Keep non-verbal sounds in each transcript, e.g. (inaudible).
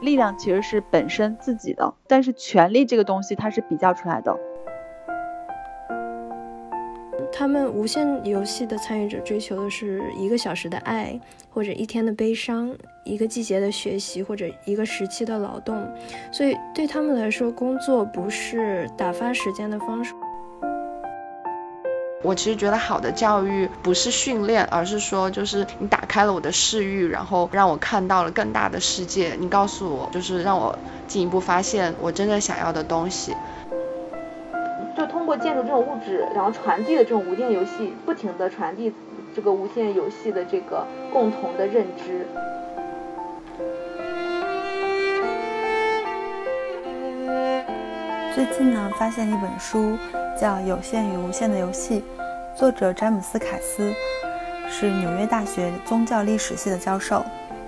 力量其实是本身自己的，但是权力这个东西它是比较出来的。他们无限游戏的参与者追求的是一个小时的爱，或者一天的悲伤，一个季节的学习，或者一个时期的劳动。所以对他们来说，工作不是打发时间的方式。我其实觉得好的教育不是训练，而是说就是你打开了我的视域，然后让我看到了更大的世界。你告诉我，就是让我进一步发现我真正想要的东西。就通过建筑这种物质，然后传递的这种无限游戏，不停的传递这个无限游戏的这个共同的认知。最近呢，发现一本书叫《有限与无限的游戏》，作者詹姆斯·凯斯是纽约大学宗教历史系的教授。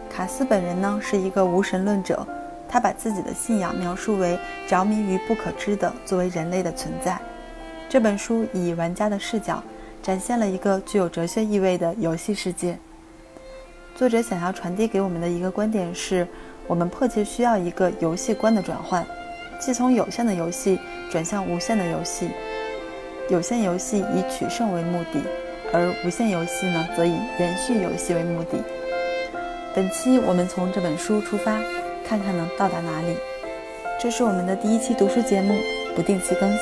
卡斯本人呢是一个无神论者。他把自己的信仰描述为着迷于不可知的作为人类的存在。这本书以玩家的视角，展现了一个具有哲学意味的游戏世界。作者想要传递给我们的一个观点是：我们迫切需要一个游戏观的转换，即从有限的游戏转向无限的游戏。有限游戏以取胜为目的，而无限游戏呢，则以延续游戏为目的。本期我们从这本书出发。看看能到达哪里。这是我们的第一期读书节目，不定期更新，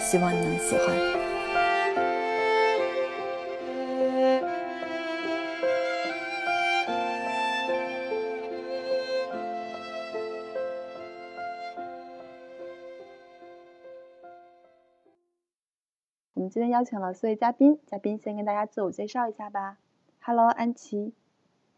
希望你能喜欢。们今天邀请了四位嘉宾，嘉宾先跟大家自我介绍一下吧。Hello，安琪。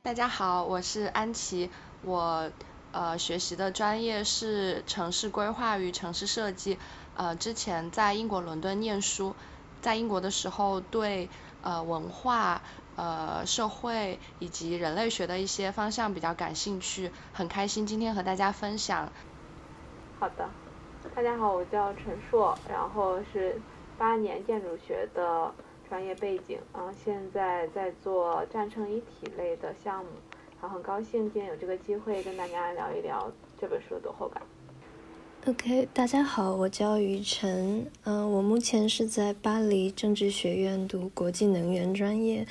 大家好，我是安琪，我。呃，学习的专业是城市规划与城市设计。呃，之前在英国伦敦念书，在英国的时候对呃文化、呃社会以及人类学的一些方向比较感兴趣，很开心今天和大家分享。好的，大家好，我叫陈硕，然后是八年建筑学的专业背景，然后现在在做战胜一体类的项目。然后很高兴今天有这个机会跟大家聊一聊这本书的读后感。OK，大家好，我叫于晨，嗯，我目前是在巴黎政治学院读国际能源专业，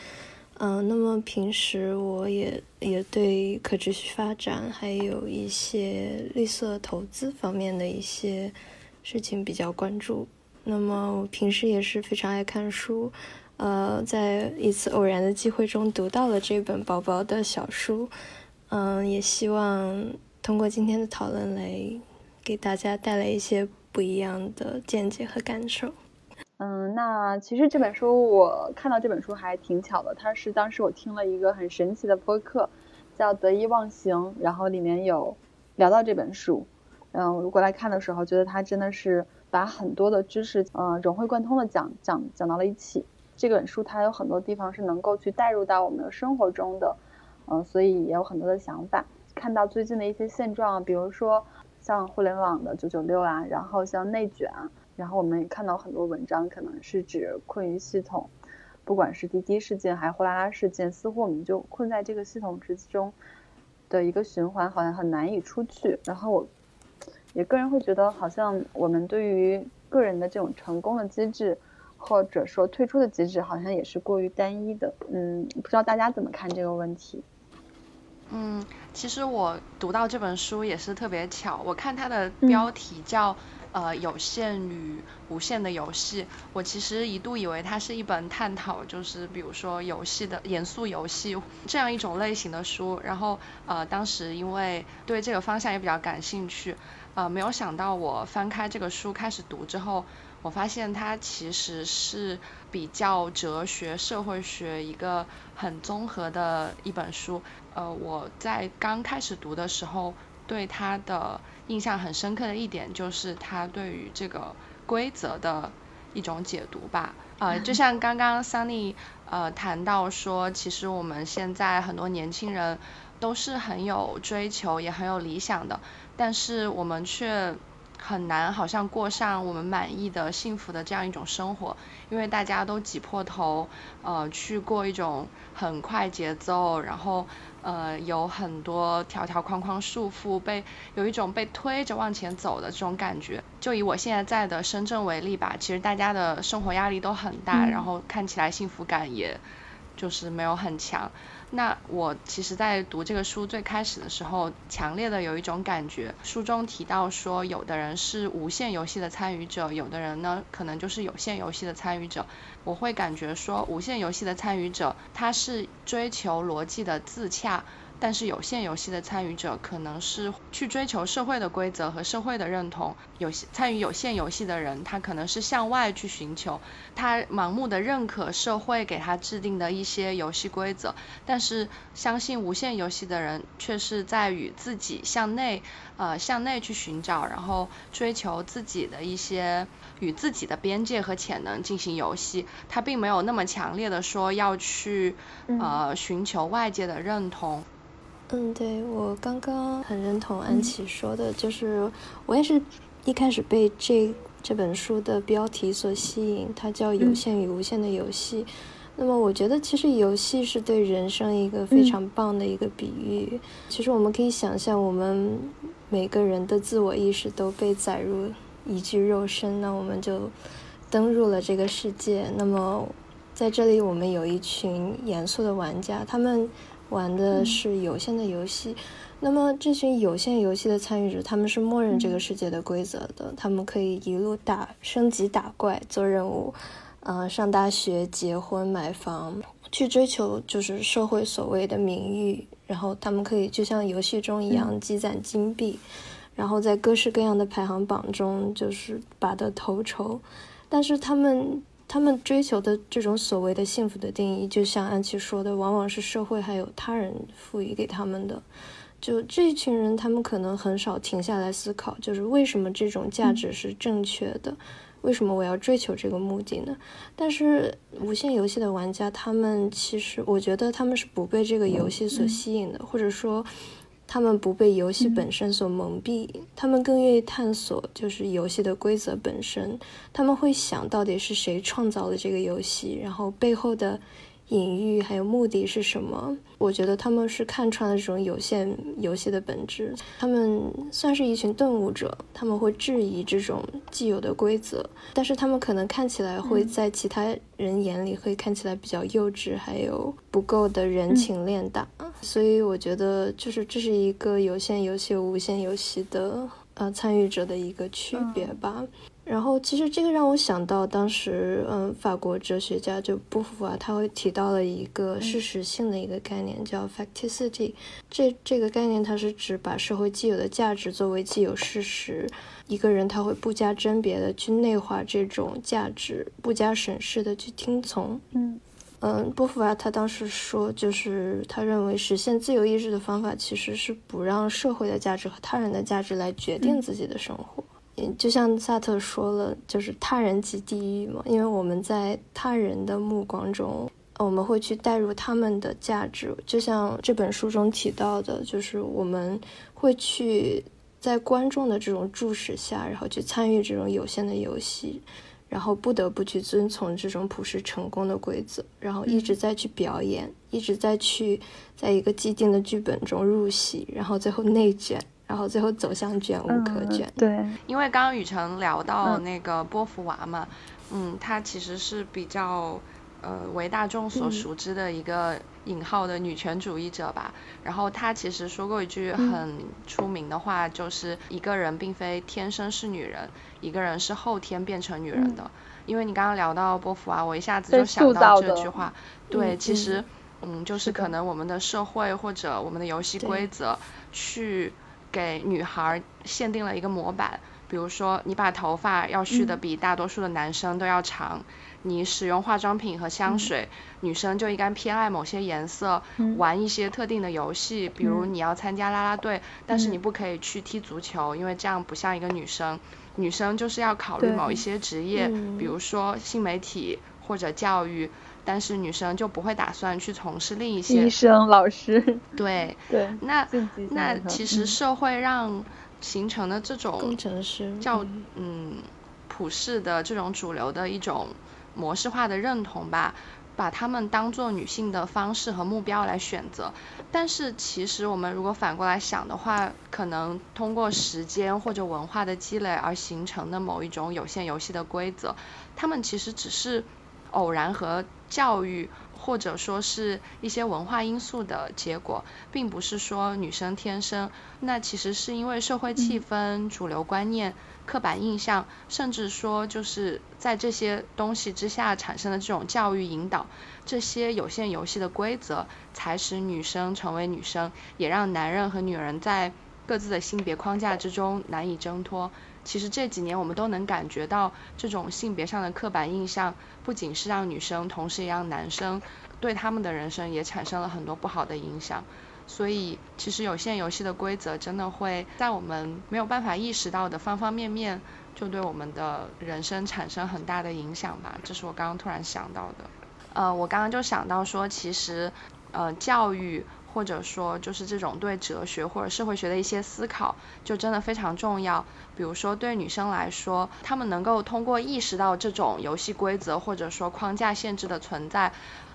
嗯，那么平时我也也对可持续发展还有一些绿色投资方面的一些事情比较关注。那么我平时也是非常爱看书。呃，在一次偶然的机会中读到了这本薄薄的小书，嗯，也希望通过今天的讨论来给大家带来一些不一样的见解和感受。嗯，那其实这本书我看到这本书还挺巧的，它是当时我听了一个很神奇的播客，叫《得意忘形》，然后里面有聊到这本书，嗯，我过来看的时候，觉得它真的是把很多的知识，嗯，融会贯通的讲讲讲到了一起。这本书它有很多地方是能够去带入到我们的生活中的，嗯，所以也有很多的想法。看到最近的一些现状，比如说像互联网的九九六啊，然后像内卷，然后我们也看到很多文章，可能是指困于系统，不管是滴滴事件还是呼啦啦事件，似乎我们就困在这个系统之中的一个循环，好像很难以出去。然后我也个人会觉得，好像我们对于个人的这种成功的机制。或者说退出的机制好像也是过于单一的，嗯，不知道大家怎么看这个问题？嗯，其实我读到这本书也是特别巧，我看它的标题叫呃有限与无限的游戏，我其实一度以为它是一本探讨就是比如说游戏的严肃游戏这样一种类型的书，然后呃当时因为对这个方向也比较感兴趣，呃没有想到我翻开这个书开始读之后。我发现它其实是比较哲学、社会学一个很综合的一本书。呃，我在刚开始读的时候，对它的印象很深刻的一点就是它对于这个规则的一种解读吧。呃，就像刚刚 Sunny 呃谈到说，其实我们现在很多年轻人都是很有追求，也很有理想的，但是我们却很难好像过上我们满意的幸福的这样一种生活，因为大家都挤破头，呃，去过一种很快节奏，然后呃有很多条条框框束缚，被有一种被推着往前走的这种感觉。就以我现在在的深圳为例吧，其实大家的生活压力都很大，然后看起来幸福感也就是没有很强。那我其实，在读这个书最开始的时候，强烈的有一种感觉。书中提到说，有的人是无限游戏的参与者，有的人呢，可能就是有限游戏的参与者。我会感觉说，无限游戏的参与者，他是追求逻辑的自洽。但是有限游戏的参与者可能是去追求社会的规则和社会的认同，有参与有限游戏的人，他可能是向外去寻求，他盲目的认可社会给他制定的一些游戏规则，但是相信无限游戏的人却是在与自己向内，呃向内去寻找，然后追求自己的一些与自己的边界和潜能进行游戏，他并没有那么强烈的说要去呃寻求外界的认同。嗯，对我刚刚很认同安琪说的，就是我也是一开始被这这本书的标题所吸引，它叫《有限与无限的游戏》。那么我觉得其实游戏是对人生一个非常棒的一个比喻。其实我们可以想象，我们每个人的自我意识都被载入一具肉身，那我们就登入了这个世界。那么在这里，我们有一群严肃的玩家，他们。玩的是有限的游戏，那么这群有限游戏的参与者，他们是默认这个世界的规则的，他们可以一路打升级、打怪、做任务，呃，上大学、结婚、买房，去追求就是社会所谓的名誉，然后他们可以就像游戏中一样积攒金币，然后在各式各样的排行榜中就是拔得头筹，但是他们。他们追求的这种所谓的幸福的定义，就像安琪说的，往往是社会还有他人赋予给他们的。就这一群人，他们可能很少停下来思考，就是为什么这种价值是正确的，为什么我要追求这个目的呢？但是无限游戏的玩家，他们其实，我觉得他们是不被这个游戏所吸引的，或者说。他们不被游戏本身所蒙蔽，他们更愿意探索，就是游戏的规则本身。他们会想到底是谁创造了这个游戏，然后背后的。隐喻还有目的是什么？我觉得他们是看穿了这种有限游戏的本质。他们算是一群顿悟者，他们会质疑这种既有的规则，但是他们可能看起来会在其他人眼里会看起来比较幼稚，还有不够的人情练达。所以我觉得，就是这是一个有限游戏、无限游戏的呃参与者的一个区别吧。然后，其实这个让我想到，当时，嗯，法国哲学家就波伏娃，他会提到了一个事实性的一个概念，叫 facticity。这这个概念，它是指把社会既有的价值作为既有事实，一个人他会不加甄别的去内化这种价值，不加审视的去听从。嗯嗯，波伏娃他当时说，就是他认为实现自由意志的方法，其实是不让社会的价值和他人的价值来决定自己的生活。就像萨特说了，就是他人即地狱嘛，因为我们在他人的目光中，我们会去带入他们的价值。就像这本书中提到的，就是我们会去在观众的这种注视下，然后去参与这种有限的游戏，然后不得不去遵从这种普世成功的规则，然后一直在去表演，一直在去在一个既定的剧本中入戏，然后最后内卷。然后最后走向卷无可卷。对，因为刚刚雨辰聊到那个波伏娃嘛，嗯，她其实是比较呃为大众所熟知的一个引号的女权主义者吧。然后她其实说过一句很出名的话，就是一个人并非天生是女人，一个人是后天变成女人的。因为你刚刚聊到波伏娃，我一下子就想到这句话。对，其实嗯，就是可能我们的社会或者我们的游戏规则去。给女孩限定了一个模板，比如说你把头发要蓄的比大多数的男生都要长，你使用化妆品和香水，女生就应该偏爱某些颜色，玩一些特定的游戏，比如你要参加啦啦队，但是你不可以去踢足球，因为这样不像一个女生。女生就是要考虑某一些职业，比如说新媒体或者教育。但是女生就不会打算去从事另一些医生、老师。(laughs) 对 (laughs) 对，那那其实社会让形成的这种工程师叫嗯普世的这种主流的一种模式化的认同吧。把她们当做女性的方式和目标来选择，但是其实我们如果反过来想的话，可能通过时间或者文化的积累而形成的某一种有限游戏的规则，他们其实只是偶然和教育或者说是一些文化因素的结果，并不是说女生天生，那其实是因为社会气氛、主流观念。刻板印象，甚至说就是在这些东西之下产生的这种教育引导，这些有限游戏的规则，才使女生成为女生，也让男人和女人在各自的性别框架之中难以挣脱。其实这几年我们都能感觉到，这种性别上的刻板印象，不仅是让女生，同时也让男生对他们的人生也产生了很多不好的影响。所以，其实有限游戏的规则真的会在我们没有办法意识到的方方面面，就对我们的人生产生很大的影响吧。这是我刚刚突然想到的。呃，我刚刚就想到说，其实，呃，教育或者说就是这种对哲学或者社会学的一些思考，就真的非常重要。比如说对女生来说，她们能够通过意识到这种游戏规则或者说框架限制的存在。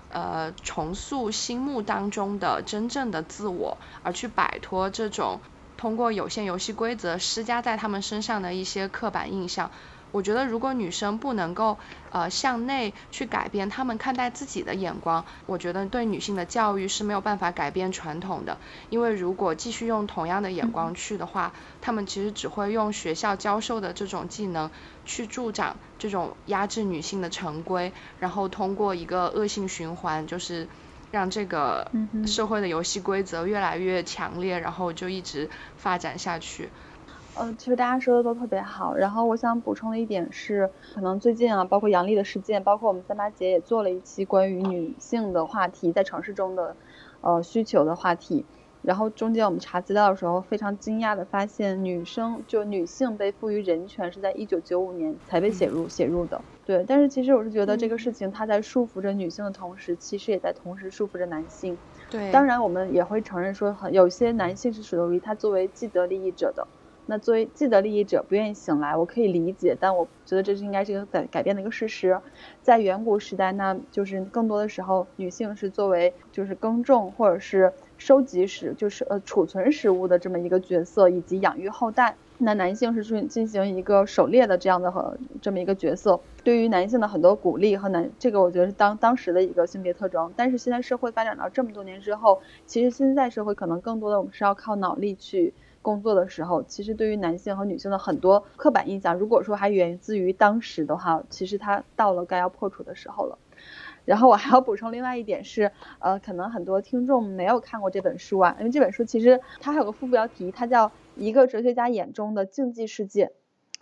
呃，重塑心目当中的真正的自我，而去摆脱这种通过有限游戏规则施加在他们身上的一些刻板印象。我觉得，如果女生不能够呃向内去改变她们看待自己的眼光，我觉得对女性的教育是没有办法改变传统的。因为如果继续用同样的眼光去的话，她们其实只会用学校教授的这种技能去助长这种压制女性的成规，然后通过一个恶性循环，就是让这个社会的游戏规则越来越强烈，然后就一直发展下去。嗯，其实大家说的都特别好。然后我想补充的一点是，可能最近啊，包括杨笠的事件，包括我们三八节也做了一期关于女性的话题，在城市中的呃需求的话题。然后中间我们查资料的时候，非常惊讶的发现，女生就女性被赋予人权是在一九九五年才被写入写入的。对，但是其实我是觉得这个事情它在束缚着女性的同时，其实也在同时束缚着男性。对，当然我们也会承认说，很有些男性是属于他作为既得利益者的。那作为既得利益者不愿意醒来，我可以理解，但我觉得这是应该是一个改改变的一个事实。在远古时代，那就是更多的时候，女性是作为就是耕种或者是收集食，就是呃储存食物的这么一个角色，以及养育后代。那男性是去进行一个狩猎的这样的和这么一个角色。对于男性的很多鼓励和男，这个我觉得是当当时的一个性别特征。但是现在社会发展到这么多年之后，其实现在社会可能更多的我们是要靠脑力去。工作的时候，其实对于男性和女性的很多刻板印象，如果说还源自于当时的话，其实它到了该要破除的时候了。然后我还要补充另外一点是，呃，可能很多听众没有看过这本书啊，因为这本书其实它还有个副标题，它叫《一个哲学家眼中的竞技世界》，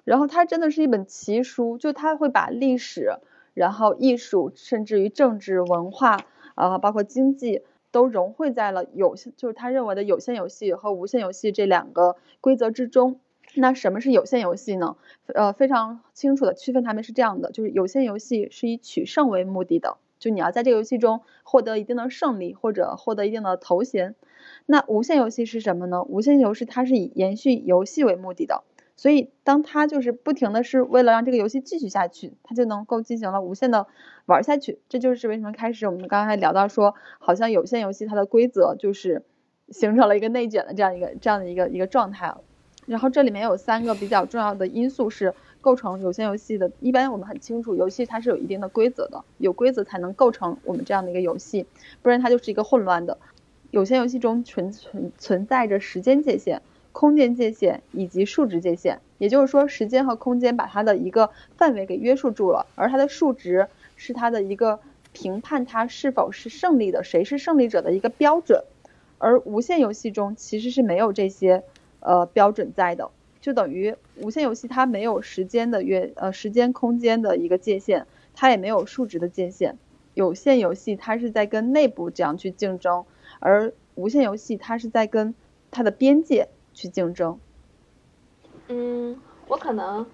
然后它真的是一本奇书，就它会把历史、然后艺术，甚至于政治、文化，啊，包括经济。都融汇在了有限，就是他认为的有限游戏和无限游戏这两个规则之中。那什么是有限游戏呢？呃，非常清楚的区分它们是这样的，就是有限游戏是以取胜为目的的，就你要在这个游戏中获得一定的胜利或者获得一定的头衔。那无限游戏是什么呢？无限游戏它是以延续游戏为目的的。所以，当他就是不停的是为了让这个游戏继续下去，他就能够进行了无限的玩下去。这就是为什么开始我们刚才聊到说，好像有限游戏它的规则就是形成了一个内卷的这样一个这样的一个一个状态。然后这里面有三个比较重要的因素是构成有限游戏的。一般我们很清楚，游戏它是有一定的规则的，有规则才能构成我们这样的一个游戏，不然它就是一个混乱的。有限游戏中存存存在着时间界限。空间界限以及数值界限，也就是说，时间和空间把它的一个范围给约束住了，而它的数值是它的一个评判它是否是胜利的，谁是胜利者的一个标准。而无限游戏中其实是没有这些呃标准在的，就等于无限游戏它没有时间的约呃时间空间的一个界限，它也没有数值的界限。有限游戏它是在跟内部这样去竞争，而无限游戏它是在跟它的边界。去竞争。嗯，我可能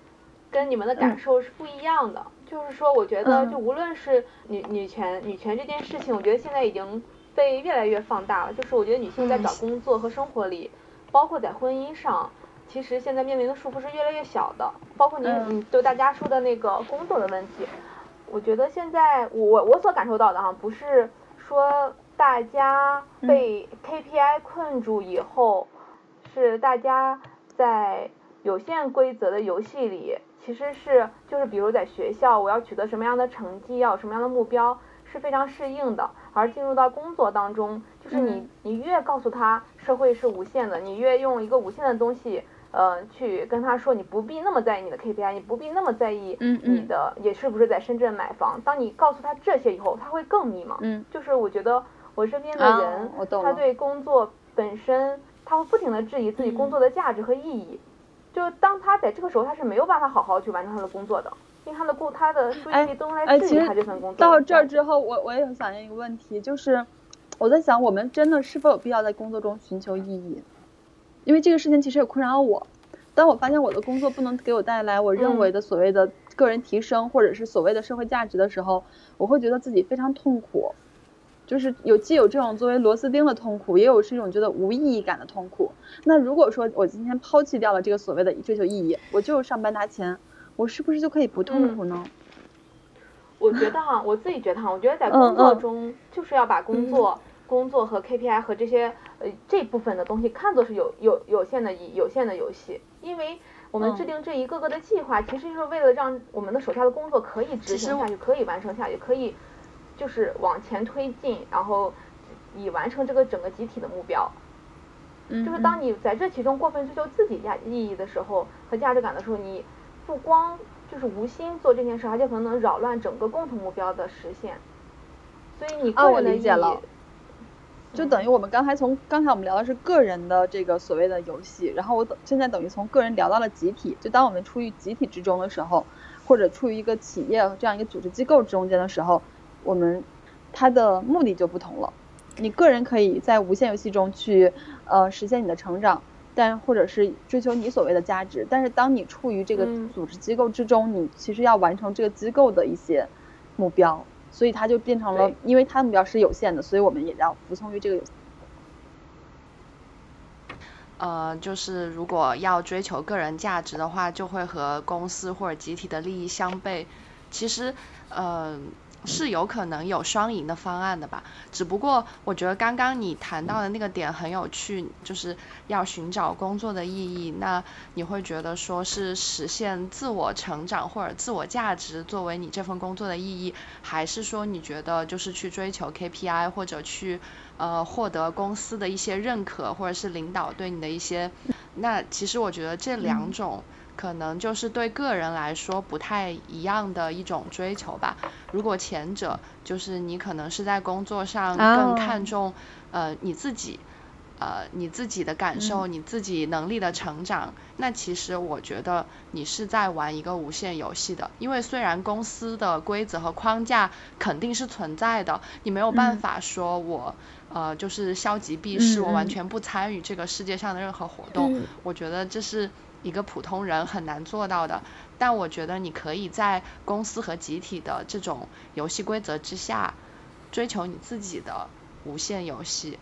跟你们的感受是不一样的。就是说，我觉得就无论是女女权女权这件事情，我觉得现在已经被越来越放大了。就是我觉得女性在找工作和生活里，包括在婚姻上，其实现在面临的束缚是越来越小的，包括您嗯，就大家说的那个工作的问题，我觉得现在我我所感受到的哈，不是说大家被 KPI 困住以后，是大家在有限规则的游戏里，其实是就是比如在学校我要取得什么样的成绩，要有什么样的目标。是非常适应的，而进入到工作当中，就是你你越告诉他社会是无限的，你越用一个无限的东西，呃，去跟他说你不必那么在意你的 KPI，你不必那么在意你的也是不是在深圳买房。当你告诉他这些以后，他会更迷茫。嗯，就是我觉得我身边的人，他对工作本身，他会不停的质疑自己工作的价值和意义。就当他在这个时候，他是没有办法好好去完成他的工作的。因为他的工，他的注意力都来质疑他这份工作。到这儿之后，我我也很想问一个问题，就是我在想，我们真的是否有必要在工作中寻求意义？因为这个事情其实也困扰我。当我发现我的工作不能给我带来我认为的所谓的个人提升，或者是所谓的社会价值的时候，我会觉得自己非常痛苦。就是有既有这种作为螺丝钉的痛苦，也有是一种觉得无意义感的痛苦。那如果说我今天抛弃掉了这个所谓的追求意义，我就上班拿钱。我是不是就可以不痛苦呢？我觉得哈，我自己觉得哈，我觉得在工作中就是要把工作、工作和 KPI 和这些呃这部分的东西看作是有有有限的有限的游戏，因为我们制定这一个个的计划，其实就是为了让我们的手下的工作可以执行下去，可以完成下去，可以就是往前推进，然后以完成这个整个集体的目标。就是当你在这其中过分追求自己价意义的时候和价值感的时候，你。不光就是无心做这件事，而且可能能扰乱整个共同目标的实现。所以你个人的理解了，就等于我们刚才从刚才我们聊的是个人的这个所谓的游戏，然后我等现在等于从个人聊到了集体。就当我们处于集体之中的时候，或者处于一个企业这样一个组织机构中间的时候，我们它的目的就不同了。你个人可以在无限游戏中去呃实现你的成长。但或者是追求你所谓的价值，但是当你处于这个组织机构之中，你其实要完成这个机构的一些目标，所以它就变成了，因为它的目标是有限的，所以我们也要服从于这个有。呃，就是如果要追求个人价值的话，就会和公司或者集体的利益相悖。其实，嗯。是有可能有双赢的方案的吧，只不过我觉得刚刚你谈到的那个点很有趣，就是要寻找工作的意义。那你会觉得说是实现自我成长或者自我价值作为你这份工作的意义，还是说你觉得就是去追求 KPI 或者去呃获得公司的一些认可或者是领导对你的一些？那其实我觉得这两种。可能就是对个人来说不太一样的一种追求吧。如果前者就是你可能是在工作上更看重呃你自己呃你自己的感受，你自己能力的成长，那其实我觉得你是在玩一个无限游戏的。因为虽然公司的规则和框架肯定是存在的，你没有办法说我呃就是消极避世，我完全不参与这个世界上的任何活动。我觉得这是。一个普通人很难做到的，但我觉得你可以在公司和集体的这种游戏规则之下，追求你自己的无限游戏。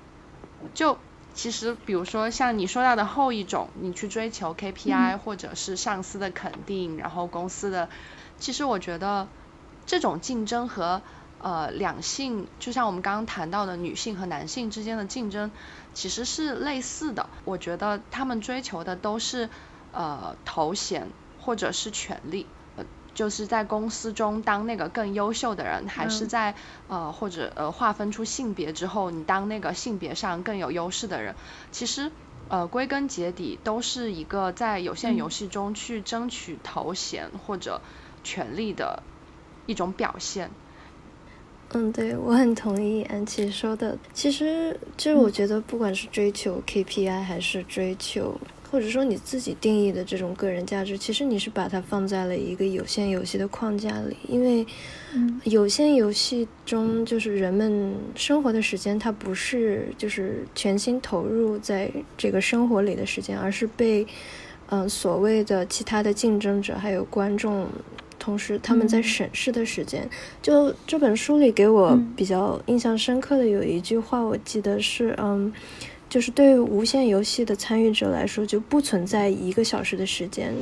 就其实，比如说像你说到的后一种，你去追求 KPI 或者是上司的肯定，然后公司的，其实我觉得这种竞争和呃两性，就像我们刚刚谈到的女性和男性之间的竞争，其实是类似的。我觉得他们追求的都是。呃，头衔或者是权利，呃，就是在公司中当那个更优秀的人，还是在呃或者呃划分出性别之后，你当那个性别上更有优势的人，其实呃归根结底都是一个在有限游戏中去争取头衔或者权利的一种表现。嗯，对我很同意安琪说的，其实就是我觉得不管是追求 KPI 还是追求。或者说你自己定义的这种个人价值，其实你是把它放在了一个有限游戏的框架里，因为有限游戏中就是人们生活的时间，它不是就是全心投入在这个生活里的时间，而是被嗯所谓的其他的竞争者还有观众，同时他们在审视的时间。就这本书里给我比较印象深刻的有一句话，我记得是嗯。就是对无限游戏的参与者来说，就不存在一个小时的时间。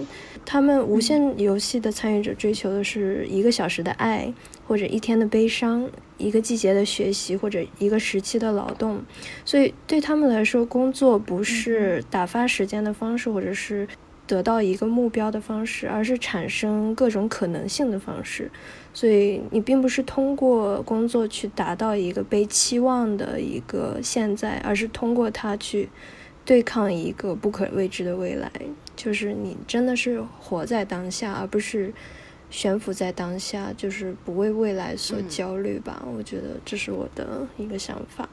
他们无限游戏的参与者追求的是一个小时的爱，或者一天的悲伤，一个季节的学习，或者一个时期的劳动。所以对他们来说，工作不是打发时间的方式，或者是得到一个目标的方式，而是产生各种可能性的方式。所以你并不是通过工作去达到一个被期望的一个现在，而是通过它去对抗一个不可未知的未来。就是你真的是活在当下，而不是悬浮在当下，就是不为未来所焦虑吧。我觉得这是我的一个想法。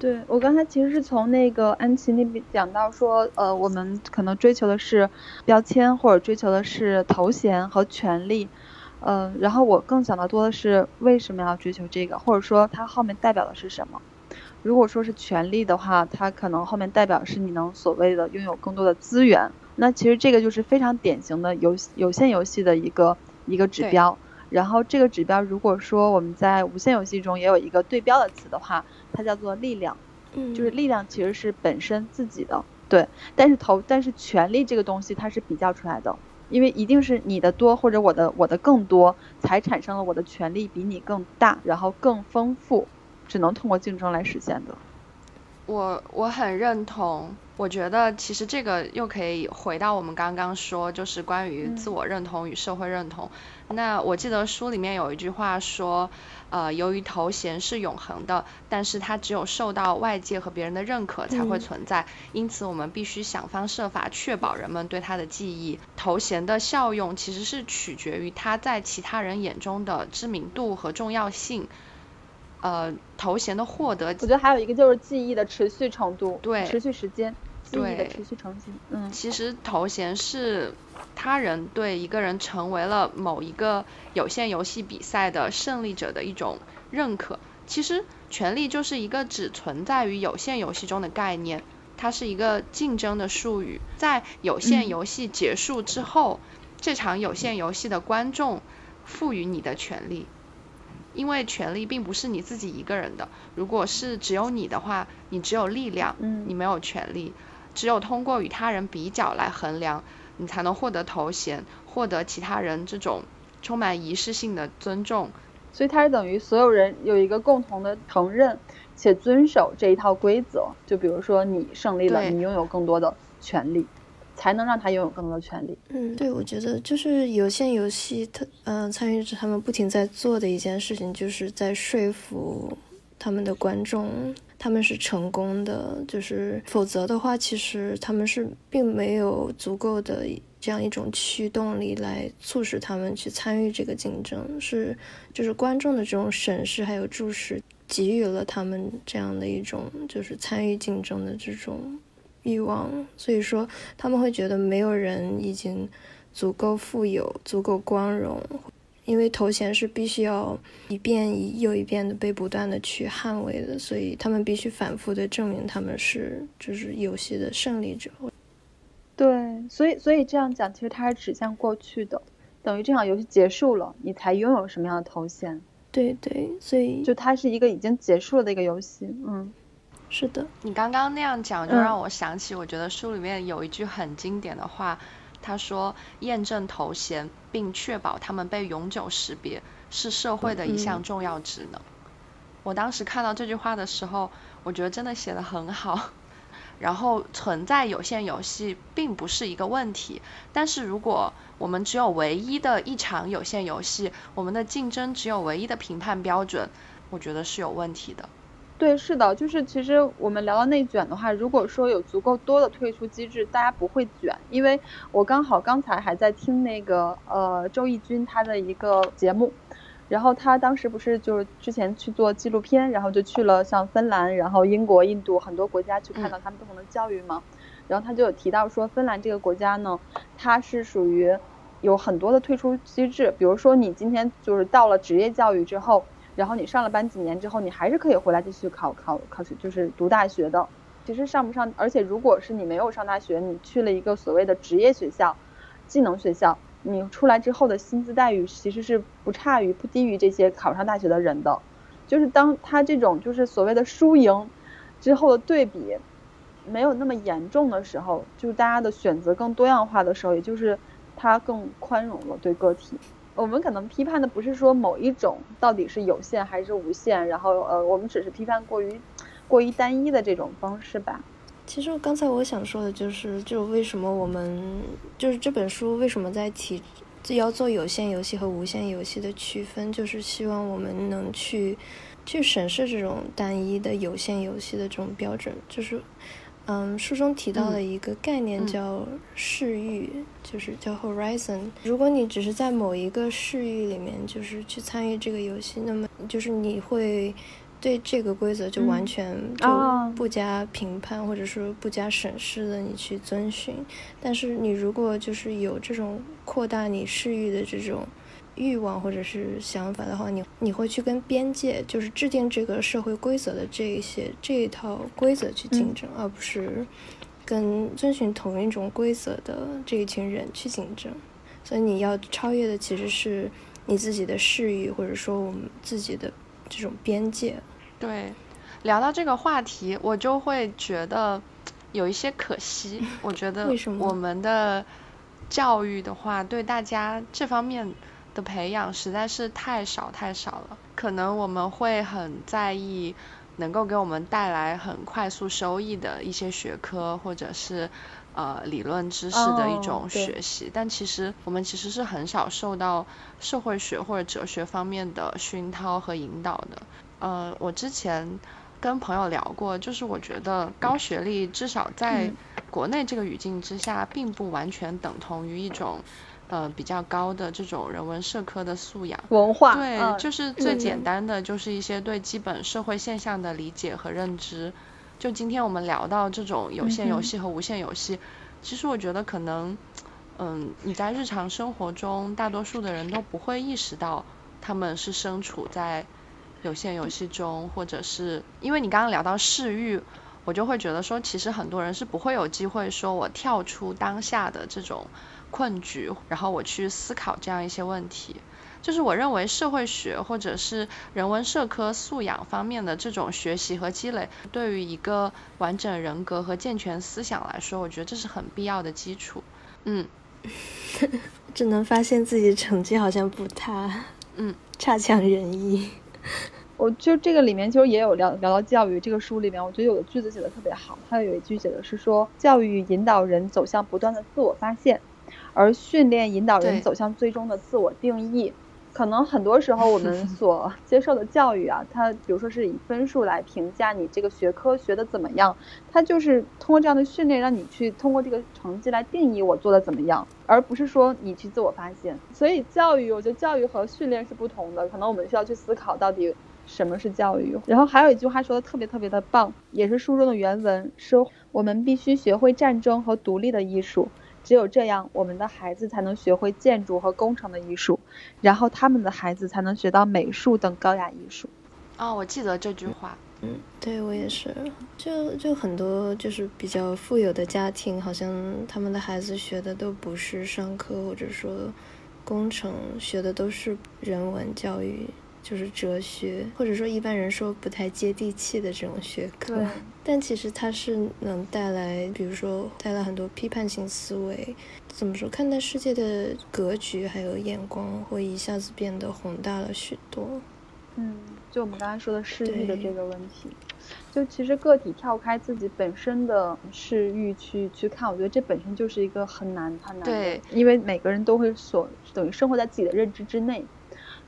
对我刚才其实是从那个安琪那边讲到说，呃，我们可能追求的是标签，或者追求的是头衔和权利。嗯，然后我更想的多的是为什么要追求这个，或者说它后面代表的是什么？如果说是权利的话，它可能后面代表是你能所谓的拥有更多的资源。那其实这个就是非常典型的游有限游戏的一个一个指标。然后这个指标，如果说我们在无限游戏中也有一个对标的词的话，它叫做力量。嗯，就是力量其实是本身自己的，对。但是投但是权力这个东西它是比较出来的。因为一定是你的多或者我的我的更多，才产生了我的权利比你更大，然后更丰富，只能通过竞争来实现的。我我很认同，我觉得其实这个又可以回到我们刚刚说，就是关于自我认同与社会认同。那我记得书里面有一句话说。呃，由于头衔是永恒的，但是它只有受到外界和别人的认可才会存在，因此我们必须想方设法确保人们对它的记忆。头衔的效用其实是取决于它在其他人眼中的知名度和重要性。呃，头衔的获得，我觉得还有一个就是记忆的持续程度，对，持续时间，记忆的持续成型。嗯，其实头衔是。他人对一个人成为了某一个有限游戏比赛的胜利者的一种认可。其实，权力就是一个只存在于有限游戏中的概念，它是一个竞争的术语。在有限游戏结束之后，这场有限游戏的观众赋予你的权利，因为权力并不是你自己一个人的。如果是只有你的话，你只有力量，你没有权利。只有通过与他人比较来衡量。你才能获得头衔，获得其他人这种充满仪式性的尊重，所以它是等于所有人有一个共同的承认且遵守这一套规则。就比如说你胜利了，你拥有更多的权利，才能让他拥有更多的权利。嗯，对，我觉得就是有限游戏，他嗯参与者他们不停在做的一件事情，就是在说服他们的观众。他们是成功的，就是否则的话，其实他们是并没有足够的这样一种驱动力来促使他们去参与这个竞争，是就是观众的这种审视还有注视，给予了他们这样的一种就是参与竞争的这种欲望，所以说他们会觉得没有人已经足够富有、足够光荣。因为头衔是必须要一遍又一遍的被不断的去捍卫的，所以他们必须反复的证明他们是就是游戏的胜利者。对，所以所以这样讲，其实它是指向过去的，等于这场游戏结束了，你才拥有什么样的头衔？对对，所以就它是一个已经结束了的一个游戏。嗯，是的。你刚刚那样讲，就让我想起，我觉得书里面有一句很经典的话。他说：“验证头衔并确保他们被永久识别，是社会的一项重要职能。”我当时看到这句话的时候，我觉得真的写的很好。然后存在有限游戏并不是一个问题，但是如果我们只有唯一的一场有限游戏，我们的竞争只有唯一的评判标准，我觉得是有问题的。对，是的，就是其实我们聊到内卷的话，如果说有足够多的退出机制，大家不会卷。因为我刚好刚才还在听那个呃周轶君他的一个节目，然后他当时不是就是之前去做纪录片，然后就去了像芬兰、然后英国、印度很多国家去看到他们不同的教育嘛，然后他就有提到说芬兰这个国家呢，它是属于有很多的退出机制，比如说你今天就是到了职业教育之后。然后你上了班几年之后，你还是可以回来继续考考考试，就是读大学的。其实上不上，而且如果是你没有上大学，你去了一个所谓的职业学校、技能学校，你出来之后的薪资待遇其实是不差于、不低于这些考上大学的人的。就是当他这种就是所谓的输赢，之后的对比没有那么严重的时候，就是大家的选择更多样化的时候，也就是他更宽容了对个体。我们可能批判的不是说某一种到底是有限还是无限，然后呃，我们只是批判过于过于单一的这种方式吧。其实刚才我想说的就是，就为什么我们就是这本书为什么在提要做有限游戏和无限游戏的区分，就是希望我们能去去审视这种单一的有限游戏的这种标准。就是嗯，书中提到的一个概念叫视域，就是叫 horizon。如果你只是在某一个视域里面，就是去参与这个游戏，那么就是你会。对这个规则就完全就不加评判，或者说不加审视的你去遵循。但是你如果就是有这种扩大你视域的这种欲望或者是想法的话，你你会去跟边界，就是制定这个社会规则的这一些这一套规则去竞争，而不是跟遵循同一种规则的这一群人去竞争。所以你要超越的其实是你自己的视域，或者说我们自己的。这种边界，对，聊到这个话题，我就会觉得有一些可惜。(laughs) 我觉得我们的教育的话，对大家这方面的培养实在是太少太少了。可能我们会很在意能够给我们带来很快速收益的一些学科，或者是。呃，理论知识的一种学习，但其实我们其实是很少受到社会学或者哲学方面的熏陶和引导的。呃，我之前跟朋友聊过，就是我觉得高学历至少在国内这个语境之下，并不完全等同于一种呃比较高的这种人文社科的素养。文化对，就是最简单的，就是一些对基本社会现象的理解和认知。就今天我们聊到这种有限游戏和无限游戏，其实我觉得可能，嗯，你在日常生活中，大多数的人都不会意识到他们是身处在有限游戏中，或者是因为你刚刚聊到视域，我就会觉得说，其实很多人是不会有机会说我跳出当下的这种困局，然后我去思考这样一些问题。就是我认为社会学或者是人文社科素养方面的这种学习和积累，对于一个完整人格和健全思想来说，我觉得这是很必要的基础。嗯，(laughs) 只能发现自己成绩好像不太，嗯，差强人意。我就这个里面其实也有聊聊到教育这个书里面，我觉得有的句子写的特别好，它有一句写的是说，教育引导人走向不断的自我发现，而训练引导人走向最终的自我定义。可能很多时候我们 (laughs) 所接受的教育啊，它比如说是以分数来评价你这个学科学的怎么样，它就是通过这样的训练让你去通过这个成绩来定义我做的怎么样，而不是说你去自我发现。所以教育，我觉得教育和训练是不同的，可能我们需要去思考到底什么是教育。然后还有一句话说的特别特别的棒，也是书中的原文，说我们必须学会战争和独立的艺术。只有这样，我们的孩子才能学会建筑和工程的艺术，然后他们的孩子才能学到美术等高雅艺术。哦，我记得这句话。嗯，对我也是。就就很多就是比较富有的家庭，好像他们的孩子学的都不是商科或者说工程，学的都是人文教育。就是哲学，或者说一般人说不太接地气的这种学科，但其实它是能带来，比如说带来很多批判性思维，怎么说，看待世界的格局还有眼光会一下子变得宏大了许多。嗯，就我们刚才说的视域的这个问题，就其实个体跳开自己本身的视域去去看，我觉得这本身就是一个很难很难的，因为每个人都会所等于生活在自己的认知之内。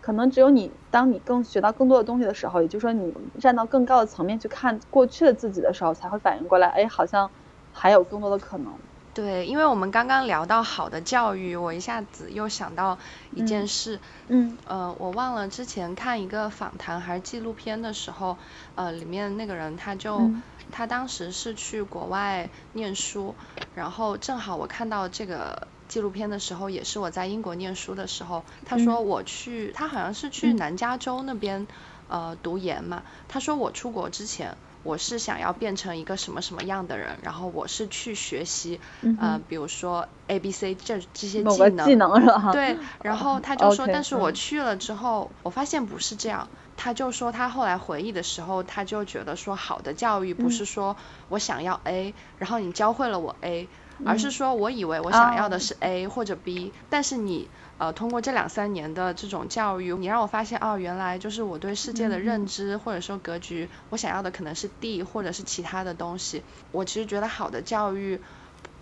可能只有你，当你更学到更多的东西的时候，也就是说你站到更高的层面去看过去的自己的时候，才会反应过来，哎，好像还有更多的可能。对，因为我们刚刚聊到好的教育，我一下子又想到一件事，嗯，呃，我忘了之前看一个访谈还是纪录片的时候，呃，里面那个人他就他当时是去国外念书，然后正好我看到这个。纪录片的时候，也是我在英国念书的时候。他说我去，他好像是去南加州那边呃读研嘛。他说我出国之前，我是想要变成一个什么什么样的人，然后我是去学习呃，比如说 A B C 这这些技能。技能是对，(laughs) 然后他就说，但是我去了之后，我发现不是这样。他就说他后来回忆的时候，他就觉得说好的教育不是说我想要 A，然后你教会了我 A，而是说我以为我想要的是 A 或者 B，但是你呃通过这两三年的这种教育，你让我发现哦，原来就是我对世界的认知或者说格局，我想要的可能是 D 或者是其他的东西。我其实觉得好的教育。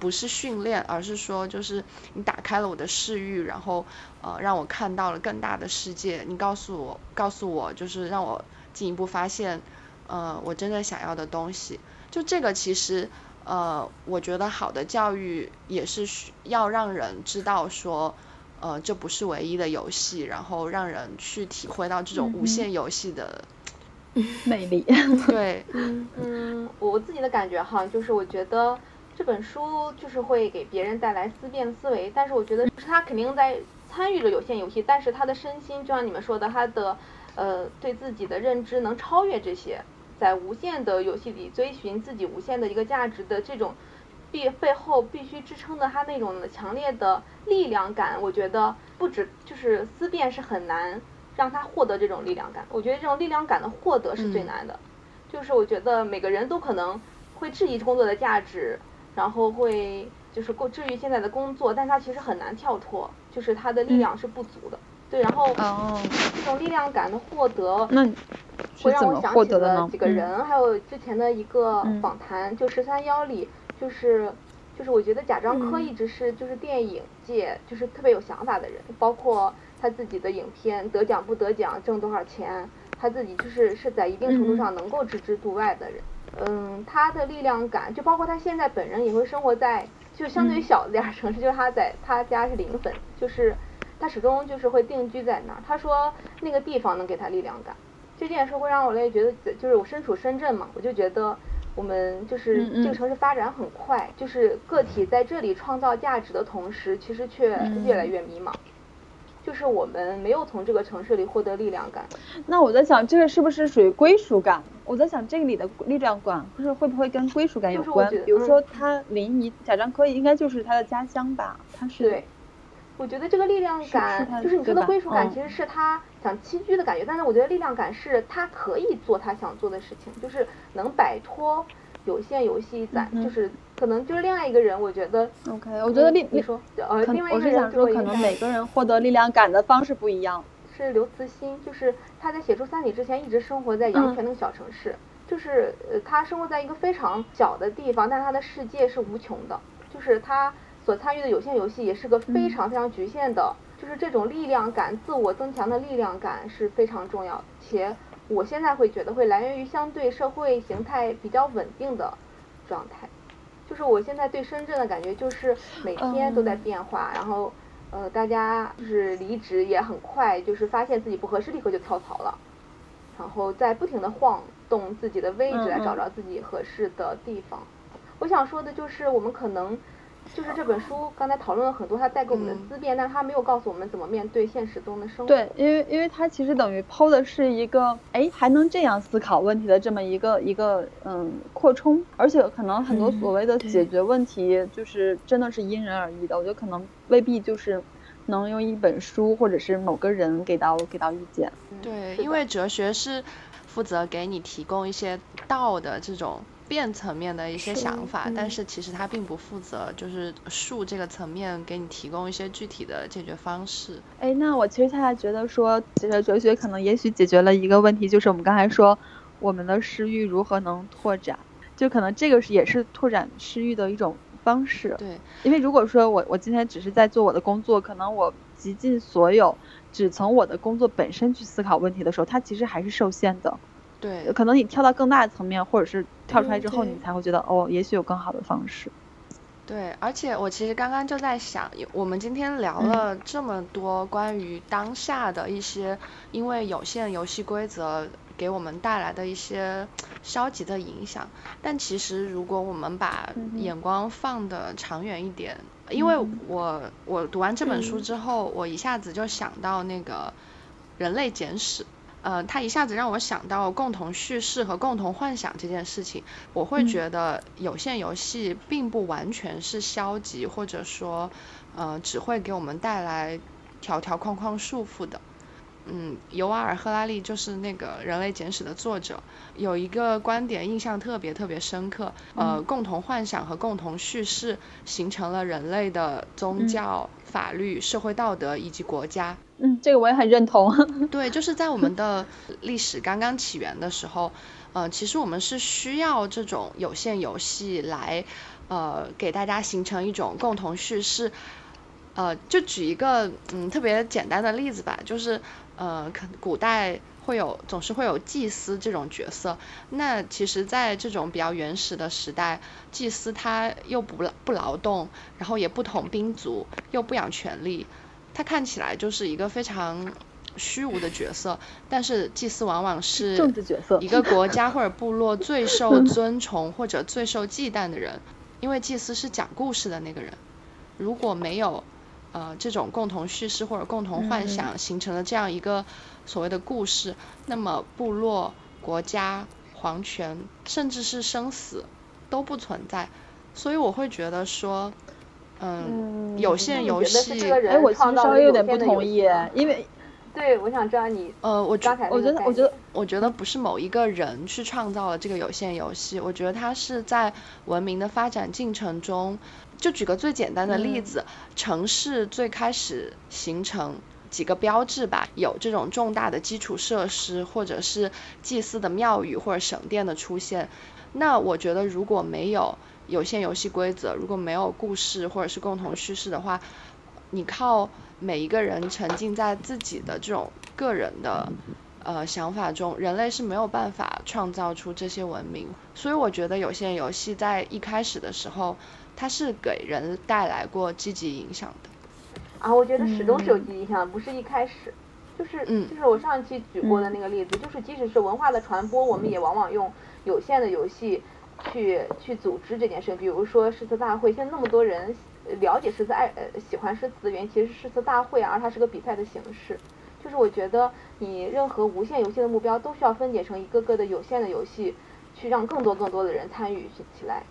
不是训练，而是说，就是你打开了我的视域，然后呃，让我看到了更大的世界。你告诉我，告诉我，就是让我进一步发现，呃，我真正想要的东西。就这个，其实呃，我觉得好的教育也是需要让人知道说，呃，这不是唯一的游戏，然后让人去体会到这种无限游戏的 (laughs) 魅力。(laughs) 对，嗯，我自己的感觉哈，就是我觉得。这本书就是会给别人带来思辨思维，但是我觉得是他肯定在参与着有限游戏，但是他的身心就像你们说的，他的呃对自己的认知能超越这些，在无限的游戏里追寻自己无限的一个价值的这种必背后必须支撑的他那种强烈的力量感，我觉得不止就是思辨是很难让他获得这种力量感，我觉得这种力量感的获得是最难的，就是我觉得每个人都可能会质疑工作的价值。然后会就是过至于现在的工作，但他其实很难跳脱，就是他的力量是不足的。对，然后这种力量感的获得，那会让我想起了几个？人，还有之前的一个访谈，就十三幺里，就是就是我觉得贾樟柯一直是就是电影界就是特别有想法的人，包括他自己的影片得奖不得奖，挣多少钱，他自己就是是在一定程度上能够置之度外的人。嗯，他的力量感，就包括他现在本人也会生活在，就相对于小点儿城市，就是他在他家是临汾，就是他始终就是会定居在那儿。他说那个地方能给他力量感，这件事会让我也觉得，就是我身处深圳嘛，我就觉得我们就是这个城市发展很快，就是个体在这里创造价值的同时，其实却越来越迷茫。就是我们没有从这个城市里获得力量感。那我在想，这个是不是属于归属感？我在想，这个里的力量感，就是会不会跟归属感有关？比如说，他临沂贾樟柯应该就是他的家乡吧？他是。对。我觉得这个力量感，就是你说的归属感，其实是他想栖居的感觉。但是我觉得力量感是他可以做他想做的事情，就是能摆脱。有限游戏在，就是可能就是另外一个人，我觉得。OK，我觉得另你说呃，另外一个人说，可能每个人获得力量感的方式不一样。是刘慈欣，就是他在写出《三体》之前，一直生活在阳泉那个小城市，就是呃，他生活在一个非常小的地方，但是他的世界是无穷的，就是他所参与的有限游戏也是个非常非常局限的，就是这种力量感、自我增强的力量感是非常重要，且。我现在会觉得会来源于相对社会形态比较稳定的状态，就是我现在对深圳的感觉就是每天都在变化，然后呃大家就是离职也很快，就是发现自己不合适立刻就跳槽了，然后在不停的晃动自己的位置来找着自己合适的地方。我想说的就是我们可能。就是这本书刚才讨论了很多，它带给我们的思辨，但它没有告诉我们怎么面对现实中的生活。对，因为因为它其实等于抛的是一个，哎，还能这样思考问题的这么一个一个嗯扩充，而且可能很多所谓的解决问题，就是真的是因人而异的。我觉得可能未必就是能用一本书或者是某个人给到给到意见。对，因为哲学是负责给你提供一些道的这种。变层面的一些想法，但是其实它并不负责，就是术这个层面给你提供一些具体的解决方式。哎，那我其实恰恰觉得说，其实哲学可能也许解决了一个问题，就是我们刚才说我们的诗域如何能拓展，就可能这个是也是拓展诗域的一种方式。对，因为如果说我我今天只是在做我的工作，可能我极尽所有只从我的工作本身去思考问题的时候，它其实还是受限的。对，可能你跳到更大的层面，或者是跳出来之后，你才会觉得哦，也许有更好的方式。对，而且我其实刚刚就在想，我们今天聊了这么多关于当下的一些，因为有限游戏规则给我们带来的一些消极的影响，但其实如果我们把眼光放的长远一点，因为我我读完这本书之后，我一下子就想到那个《人类简史》。呃，他一下子让我想到共同叙事和共同幻想这件事情，我会觉得有限游戏并不完全是消极，或者说，呃，只会给我们带来条条框框束缚的。嗯，尤瓦尔·赫拉利就是那个《人类简史》的作者，有一个观点印象特别特别深刻，呃，共同幻想和共同叙事形成了人类的宗教、法律、社会道德以及国家。嗯，这个我也很认同。(laughs) 对，就是在我们的历史刚刚起源的时候，呃，其实我们是需要这种有限游戏来，呃，给大家形成一种共同叙事。呃，就举一个嗯特别简单的例子吧，就是呃，可古代会有总是会有祭司这种角色，那其实，在这种比较原始的时代，祭司他又不不劳动，然后也不统兵卒，又不养权力，他看起来就是一个非常虚无的角色。但是祭司往往是政治角色，一个国家或者部落最受尊崇或者最受忌惮的人，因为祭司是讲故事的那个人，如果没有。呃，这种共同叙事或者共同幻想形成了这样一个所谓的故事，那么部落、国家、皇权，甚至是生死都不存在。所以我会觉得说，嗯，有限游戏，哎，我其实稍微有点不同意，因为，对，我想知道你，呃，我觉我觉得，我觉得，我觉得不是某一个人去创造了这个有限游戏，我觉得它是在文明的发展进程中。就举个最简单的例子，城市最开始形成几个标志吧，有这种重大的基础设施，或者是祭祀的庙宇或者省殿的出现。那我觉得如果没有有限游戏规则，如果没有故事或者是共同叙事的话，你靠每一个人沉浸在自己的这种个人的呃想法中，人类是没有办法创造出这些文明。所以我觉得有些游戏在一开始的时候。它是给人带来过积极影响的，啊，我觉得始终是有积极影响的，不是一开始，就是就是我上一期举过的那个例子，就是即使是文化的传播，我们也往往用有限的游戏去去组织这件事，比如说诗词大会，现在那么多人了解诗词爱呃喜欢诗词的原因，其实诗词大会，而它是个比赛的形式，就是我觉得你任何无限游戏的目标都需要分解成一个个的有限的游戏，去让更多更多的人参与起来。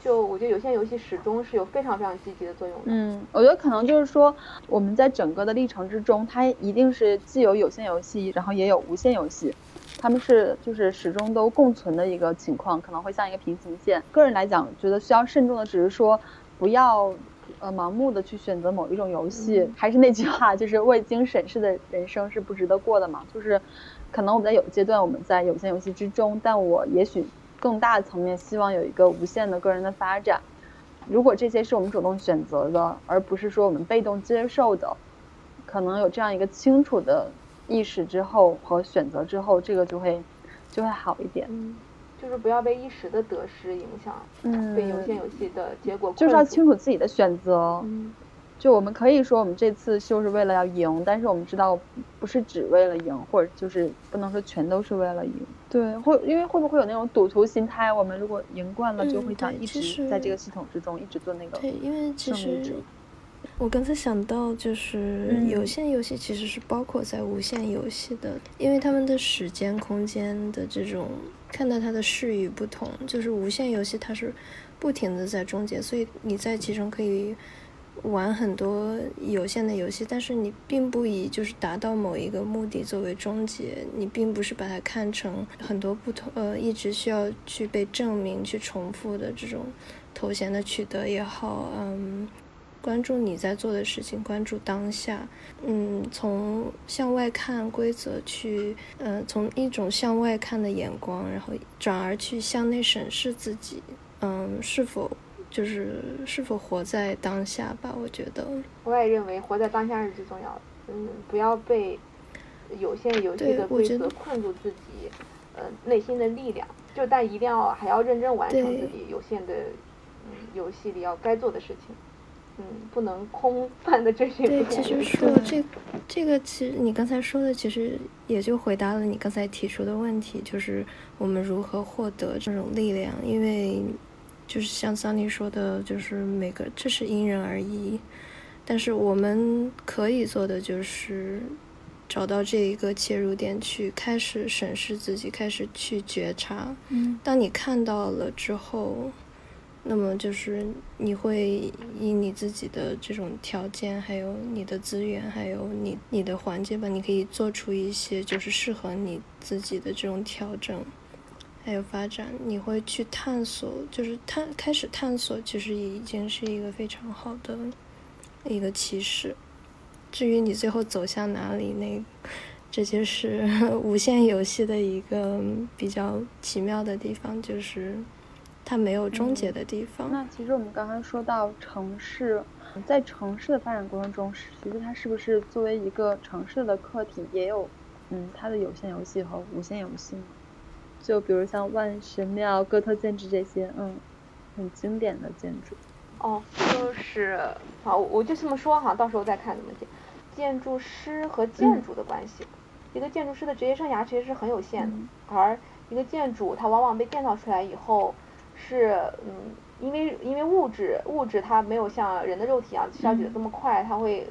就我觉得有限游戏始终是有非常非常积极的作用的。嗯，我觉得可能就是说我们在整个的历程之中，它一定是既有有限游戏，然后也有无限游戏，他们是就是始终都共存的一个情况，可能会像一个平行线。个人来讲，觉得需要慎重的只是说不要呃盲目的去选择某一种游戏。还是那句话，就是未经审视的人生是不值得过的嘛。就是可能我们在有阶段我们在有限游戏之中，但我也许。更大层面，希望有一个无限的个人的发展。如果这些是我们主动选择的，而不是说我们被动接受的，可能有这样一个清楚的意识之后和选择之后，这个就会就会好一点。嗯，就是不要被一时的得失影响，嗯，被有限游戏的结果。就是要清楚自己的选择。嗯。就我们可以说，我们这次就是为了要赢，但是我们知道不是只为了赢，或者就是不能说全都是为了赢。对，会因为会不会有那种赌徒心态？我们如果赢惯了，就会想一直在这个系统之中一直做那个。对，因为其实我刚才想到，就是有限游戏其实是包括在无限游戏的，因为他们的时间、空间的这种看待它的视域不同，就是无限游戏它是不停的在终结，所以你在其中可以。玩很多有限的游戏，但是你并不以就是达到某一个目的作为终结，你并不是把它看成很多不同呃一直需要去被证明、去重复的这种头衔的取得也好，嗯，关注你在做的事情，关注当下，嗯，从向外看规则去，呃，从一种向外看的眼光，然后转而去向内审视自己，嗯，是否。就是是否活在当下吧，我觉得。我也认为活在当下是最重要的。嗯，不要被有限游戏的规则困住自己，呃，内心的力量。就但一定要还要认真完成自己有限的嗯游戏里要该做的事情。嗯，不能空泛的这些。对，其实说这这个，其实你刚才说的，其实也就回答了你刚才提出的问题，就是我们如何获得这种力量，因为。就是像桑尼说的，就是每个这是因人而异，但是我们可以做的就是找到这一个切入点，去开始审视自己，开始去觉察。嗯，当你看到了之后，那么就是你会以你自己的这种条件，还有你的资源，还有你你的环境吧，你可以做出一些就是适合你自己的这种调整，还有发展。你会去探索，就是探开始探索，其实已经是一个非常好的一个起始。至于你最后走向哪里，那这就是 (laughs) 无限游戏的一个比较奇妙的地方，就是。它没有终结的地方。那其实我们刚刚说到城市，在城市的发展过程中，其实它是不是作为一个城市的客体，也有嗯它的有限游戏和无限游戏呢？就比如像万神庙、哥特建筑这些，嗯，很经典的建筑。哦，就是好，我就这么说哈，到时候再看怎么解。建筑师和建筑的关系，一个建筑师的职业生涯其实是很有限的，而一个建筑它往往被建造出来以后。是，嗯，因为因为物质物质它没有像人的肉体一样消解的这么快，它会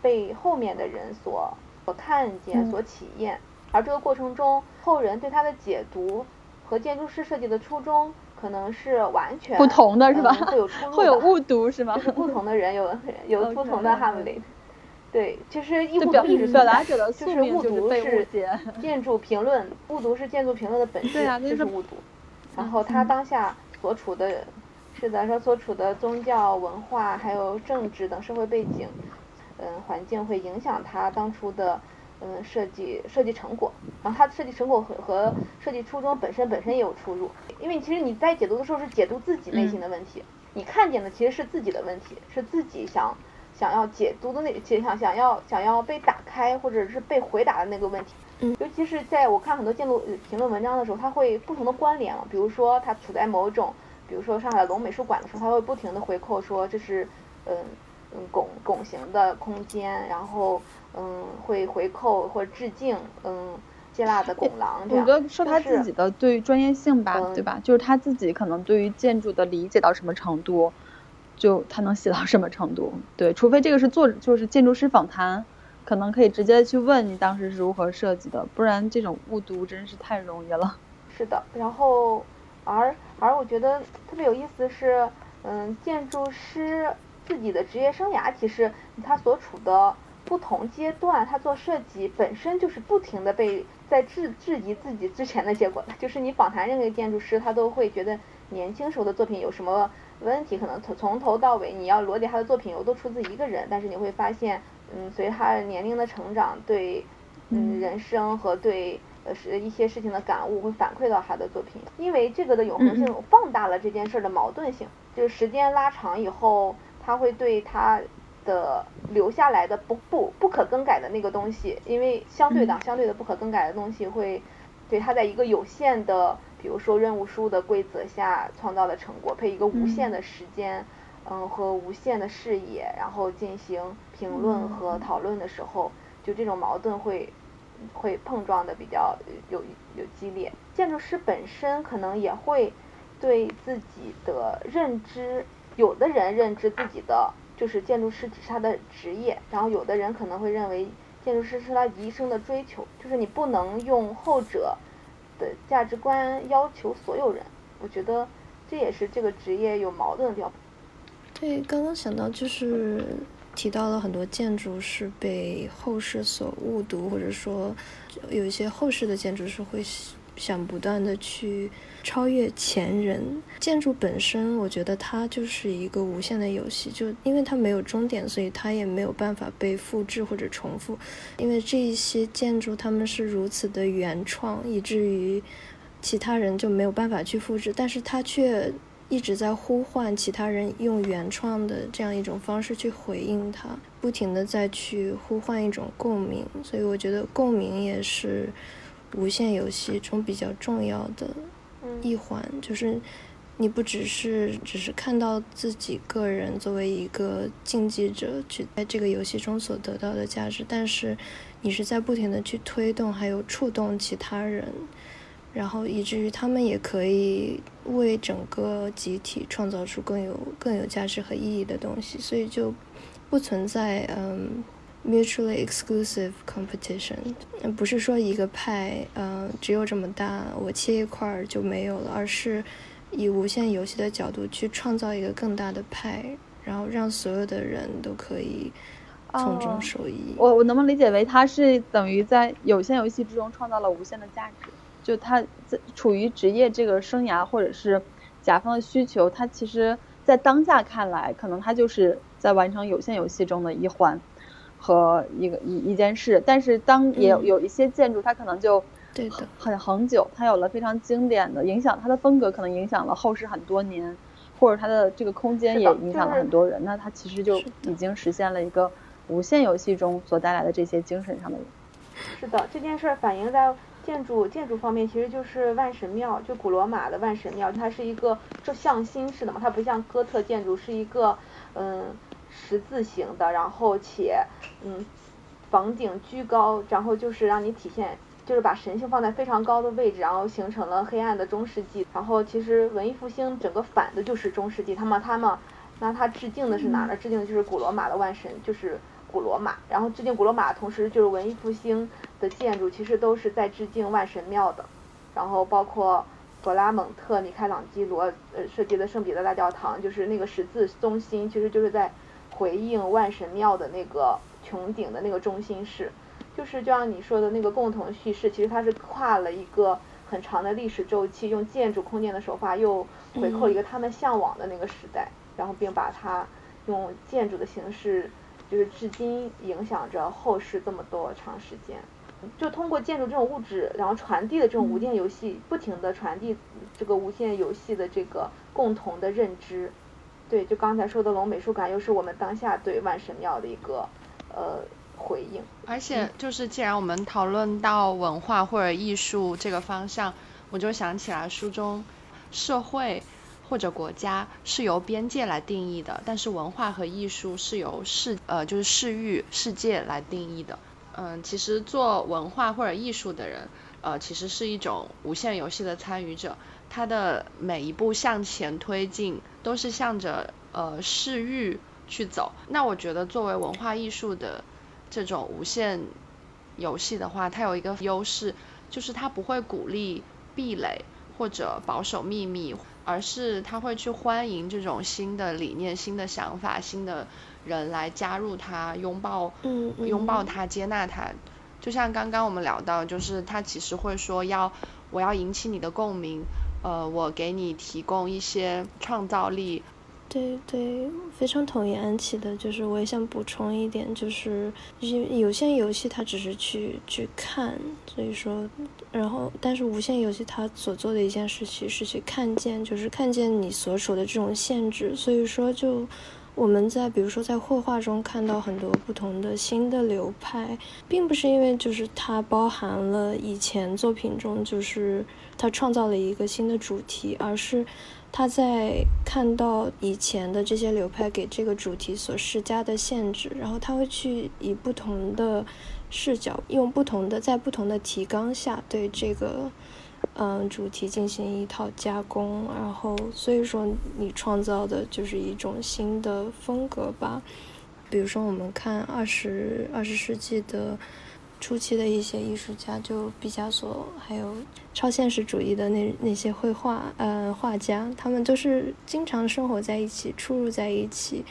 被后面的人所所看见、所体验，而这个过程中后人对它的解读和建筑师设计的初衷可能是完全不同的，是吧？会有出 (laughs) 入，会有误读，是吗？就是不同的人有 (laughs) 有不同的哈姆雷特。对，其实误读一直表达者的就是误读是建筑评论，误读是建筑评论的本质，就是误读。然后他当下。所处的，是的，说所处的宗教文化还有政治等社会背景，嗯，环境会影响他当初的嗯设计设计成果，然后他的设计成果和和设计初衷本身本身也有出入，因为其实你在解读的时候是解读自己内心的问题，你看见的其实是自己的问题，是自己想想要解读的那想想要想要被打开或者是被回答的那个问题。尤其是在我看很多建筑评论文章的时候，它会不同的关联比如说它处在某种，比如说上海龙美术馆的时候，它会不停的回扣说这是，嗯嗯拱拱形的空间，然后嗯会回扣或者致敬嗯希腊的拱廊。我觉得说他自己的对专业性吧，对吧？就是他自己可能对于建筑的理解到什么程度，就他能写到什么程度。对，除非这个是做就是建筑师访谈。可能可以直接去问你当时是如何设计的，不然这种误读真是太容易了。是的，然后而而我觉得特别有意思是，嗯，建筑师自己的职业生涯，其实他所处的不同阶段，他做设计本身就是不停的被在质质疑自己之前的结果的。就是你访谈任何一个建筑师，他都会觉得年轻时候的作品有什么问题，可能从从头到尾你要罗列他的作品，我都出自一个人，但是你会发现。嗯，随着他年龄的成长，对嗯人生和对呃是一些事情的感悟会反馈到他的作品，因为这个的永恒性放大了这件事的矛盾性，就是时间拉长以后，他会对他的留下来的不不不可更改的那个东西，因为相对的相对的不可更改的东西会对他在一个有限的，比如说任务书的规则下创造的成果配一个无限的时间。嗯，和无限的视野，然后进行评论和讨论的时候，就这种矛盾会会碰撞的比较有有激烈。建筑师本身可能也会对自己的认知，有的人认知自己的就是建筑师只是他的职业，然后有的人可能会认为建筑师是他一生的追求，就是你不能用后者的价值观要求所有人。我觉得这也是这个职业有矛盾的地方。对，刚刚想到就是提到了很多建筑是被后世所误读，或者说有一些后世的建筑师会想不断的去超越前人。建筑本身，我觉得它就是一个无限的游戏，就因为它没有终点，所以它也没有办法被复制或者重复。因为这一些建筑他们是如此的原创，以至于其他人就没有办法去复制，但是它却。一直在呼唤其他人用原创的这样一种方式去回应他，不停的再去呼唤一种共鸣，所以我觉得共鸣也是无限游戏中比较重要的一环，就是你不只是只是看到自己个人作为一个竞技者去在这个游戏中所得到的价值，但是你是在不停的去推动还有触动其他人。然后以至于他们也可以为整个集体创造出更有更有价值和意义的东西，所以就不存在嗯 mutually exclusive competition，不是说一个派嗯只有这么大，我切一块儿就没有了，而是以无限游戏的角度去创造一个更大的派，然后让所有的人都可以从中受益。我我能不能理解为它是等于在有限游戏之中创造了无限的价值？就他在处于职业这个生涯或者是甲方的需求，他其实，在当下看来，可能他就是在完成有限游戏中的一环和一个一一件事。但是当也有有一些建筑，它可能就对的很恒久，它有了非常经典的影响，它的风格可能影响了后世很多年，或者它的这个空间也影响了很多人。那它其实就已经实现了一个无限游戏中所带来的这些精神上的。是的，这件事反映在。建筑建筑方面其实就是万神庙，就古罗马的万神庙，它是一个就向心式的嘛，它不像哥特建筑是一个嗯十字形的，然后且嗯房顶居高，然后就是让你体现就是把神性放在非常高的位置，然后形成了黑暗的中世纪。然后其实文艺复兴整个反的就是中世纪，他们他们那他致敬的是哪呢？致敬的就是古罗马的万神，就是古罗马，然后致敬古罗马，同时就是文艺复兴。的建筑其实都是在致敬万神庙的，然后包括弗拉蒙特、米开朗基罗呃设计的圣彼得大教堂，就是那个十字中心，其实就是在回应万神庙的那个穹顶的那个中心式，就是就像你说的那个共同叙事，其实它是跨了一个很长的历史周期，用建筑空间的手法又回扣一个他们向往的那个时代，然后并把它用建筑的形式，就是至今影响着后世这么多长时间。就通过建筑这种物质，然后传递的这种无限游戏，不停的传递这个无限游戏的这个共同的认知。对，就刚才说的龙美术馆，又是我们当下对万神庙的一个呃回应。而且就是既然我们讨论到文化或者艺术这个方向，我就想起来书中，社会或者国家是由边界来定义的，但是文化和艺术是由世呃就是世域世界来定义的。嗯，其实做文化或者艺术的人，呃，其实是一种无限游戏的参与者。他的每一步向前推进，都是向着呃视域去走。那我觉得，作为文化艺术的这种无限游戏的话，它有一个优势，就是它不会鼓励壁垒或者保守秘密，而是它会去欢迎这种新的理念、新的想法、新的。人来加入他，拥抱，拥抱他，接纳他。就像刚刚我们聊到，就是他其实会说要，我要引起你的共鸣，呃，我给你提供一些创造力。对对，非常同意安琪的，就是我也想补充一点，就是有限游戏它只是去去看，所以说，然后但是无限游戏它所做的一件事情是去看见，就是看见你所处的这种限制，所以说就。我们在比如说在绘画中看到很多不同的新的流派，并不是因为就是它包含了以前作品中就是它创造了一个新的主题，而是它在看到以前的这些流派给这个主题所施加的限制，然后它会去以不同的视角，用不同的在不同的提纲下对这个。嗯，主题进行一套加工，然后所以说你创造的就是一种新的风格吧。比如说我们看二十二十世纪的初期的一些艺术家，就毕加索，还有超现实主义的那那些绘画呃画家，他们都是经常生活在一起，出入在一起，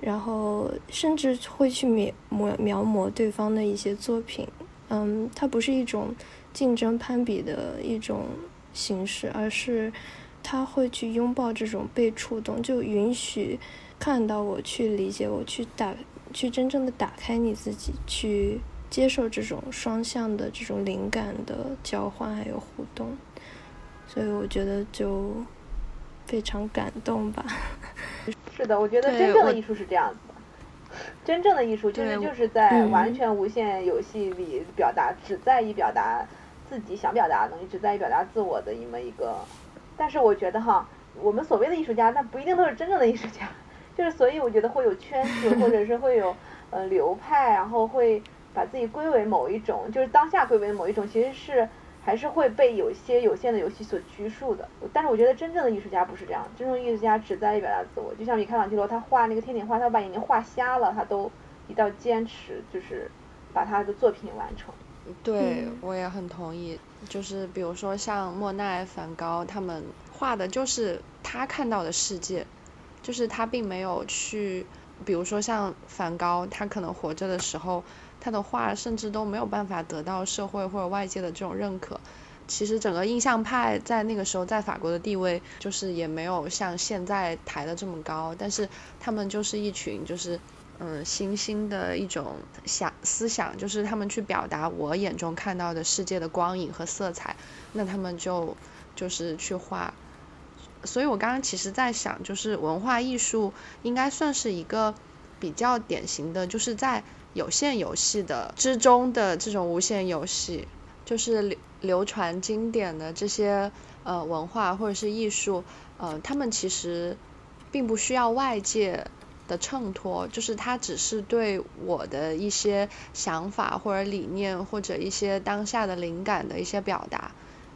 然后甚至会去描描描摹对方的一些作品。嗯，它不是一种。竞争攀比的一种形式，而是他会去拥抱这种被触动，就允许看到我，去理解我，去打，去真正的打开你自己，去接受这种双向的这种灵感的交换还有互动。所以我觉得就非常感动吧。(laughs) 是的，我觉得真正的艺术是这样子的。真正的艺术其实就是在完全无限游戏里表达，只在意表达。自己想表达的东西，只在于表达自我的一么一个。但是我觉得哈，我们所谓的艺术家，那不一定都是真正的艺术家。(laughs) 就是所以我觉得会有圈子，或者是会有呃流派，然后会把自己归为某一种，就是当下归为某一种，其实是还是会被有些有限的游戏所拘束的。但是我觉得真正的艺术家不是这样，真正艺术家只在于表达自我。就像米开朗基罗，他画那个天顶画，他把眼睛画瞎了，他都一定要坚持，就是把他的作品完成。对，我也很同意。就是比如说像莫奈、梵高他们画的就是他看到的世界，就是他并没有去，比如说像梵高，他可能活着的时候，他的画甚至都没有办法得到社会或者外界的这种认可。其实整个印象派在那个时候在法国的地位，就是也没有像现在抬的这么高，但是他们就是一群就是嗯新兴的一种想思想，就是他们去表达我眼中看到的世界的光影和色彩，那他们就就是去画。所以我刚刚其实在想，就是文化艺术应该算是一个比较典型的，就是在有限游戏的之中的这种无限游戏，就是流流传经典的这些呃文化或者是艺术，呃，他们其实并不需要外界的衬托，就是它只是对我的一些想法或者理念或者一些当下的灵感的一些表达。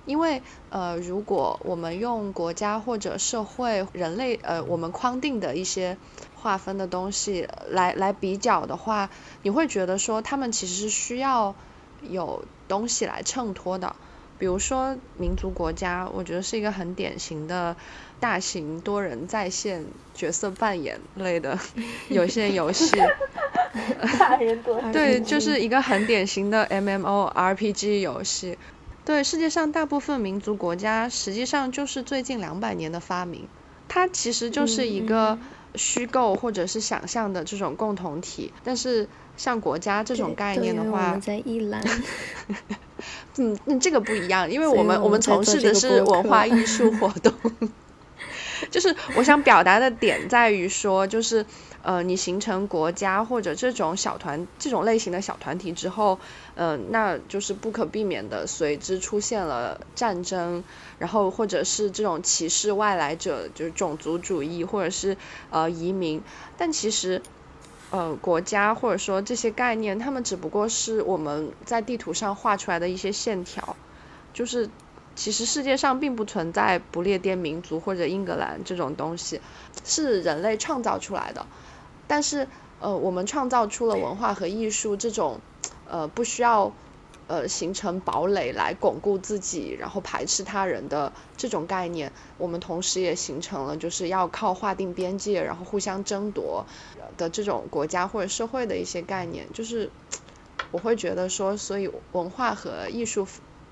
因为呃，如果我们用国家或者社会、人类呃我们框定的一些划分的东西来来比较的话，你会觉得说他们其实是需要有。东西来衬托的，比如说民族国家，我觉得是一个很典型的大型多人在线角色扮演类的 (laughs) 有线游戏。(laughs) 大人多对，就是一个很典型的 MMORPG 游戏。对，世界上大部分民族国家实际上就是最近两百年的发明，它其实就是一个虚构或者是想象的这种共同体，但是。像国家这种概念的话，我们在一兰。(laughs) 嗯，那这个不一样，因为我们我们从事的是文化艺术活动。就是我想表达的点在于说，就是呃，你形成国家或者这种小团这种类型的小团体之后，嗯，那就是不可避免的随之出现了战争，然后或者是这种歧视外来者，就是种族主义或者是呃移民，但其实。呃，国家或者说这些概念，他们只不过是我们在地图上画出来的一些线条，就是其实世界上并不存在不列颠民族或者英格兰这种东西，是人类创造出来的。但是呃，我们创造出了文化和艺术这种呃不需要。呃，形成堡垒来巩固自己，然后排斥他人的这种概念，我们同时也形成了就是要靠划定边界，然后互相争夺的这种国家或者社会的一些概念。就是我会觉得说，所以文化和艺术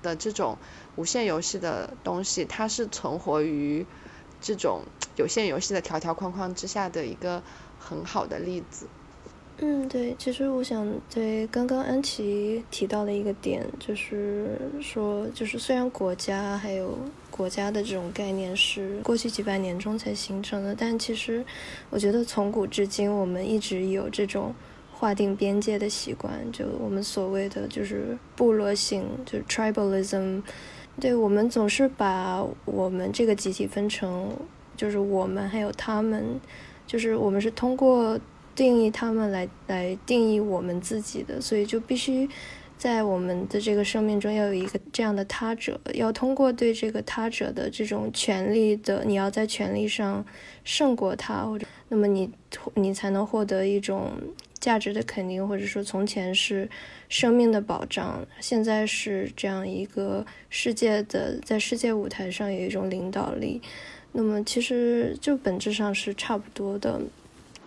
的这种无限游戏的东西，它是存活于这种有限游戏的条条框框之下的一个很好的例子。嗯，对，其实我想对刚刚安琪提到的一个点，就是说，就是虽然国家还有国家的这种概念是过去几百年中才形成的，但其实我觉得从古至今，我们一直有这种划定边界的习惯，就我们所谓的就是部落性，就是 tribalism，对我们总是把我们这个集体分成，就是我们还有他们，就是我们是通过。定义他们来来定义我们自己的，所以就必须在我们的这个生命中要有一个这样的他者，要通过对这个他者的这种权利的，你要在权利上胜过他，或者那么你你才能获得一种价值的肯定，或者说从前是生命的保障，现在是这样一个世界的在世界舞台上有一种领导力，那么其实就本质上是差不多的。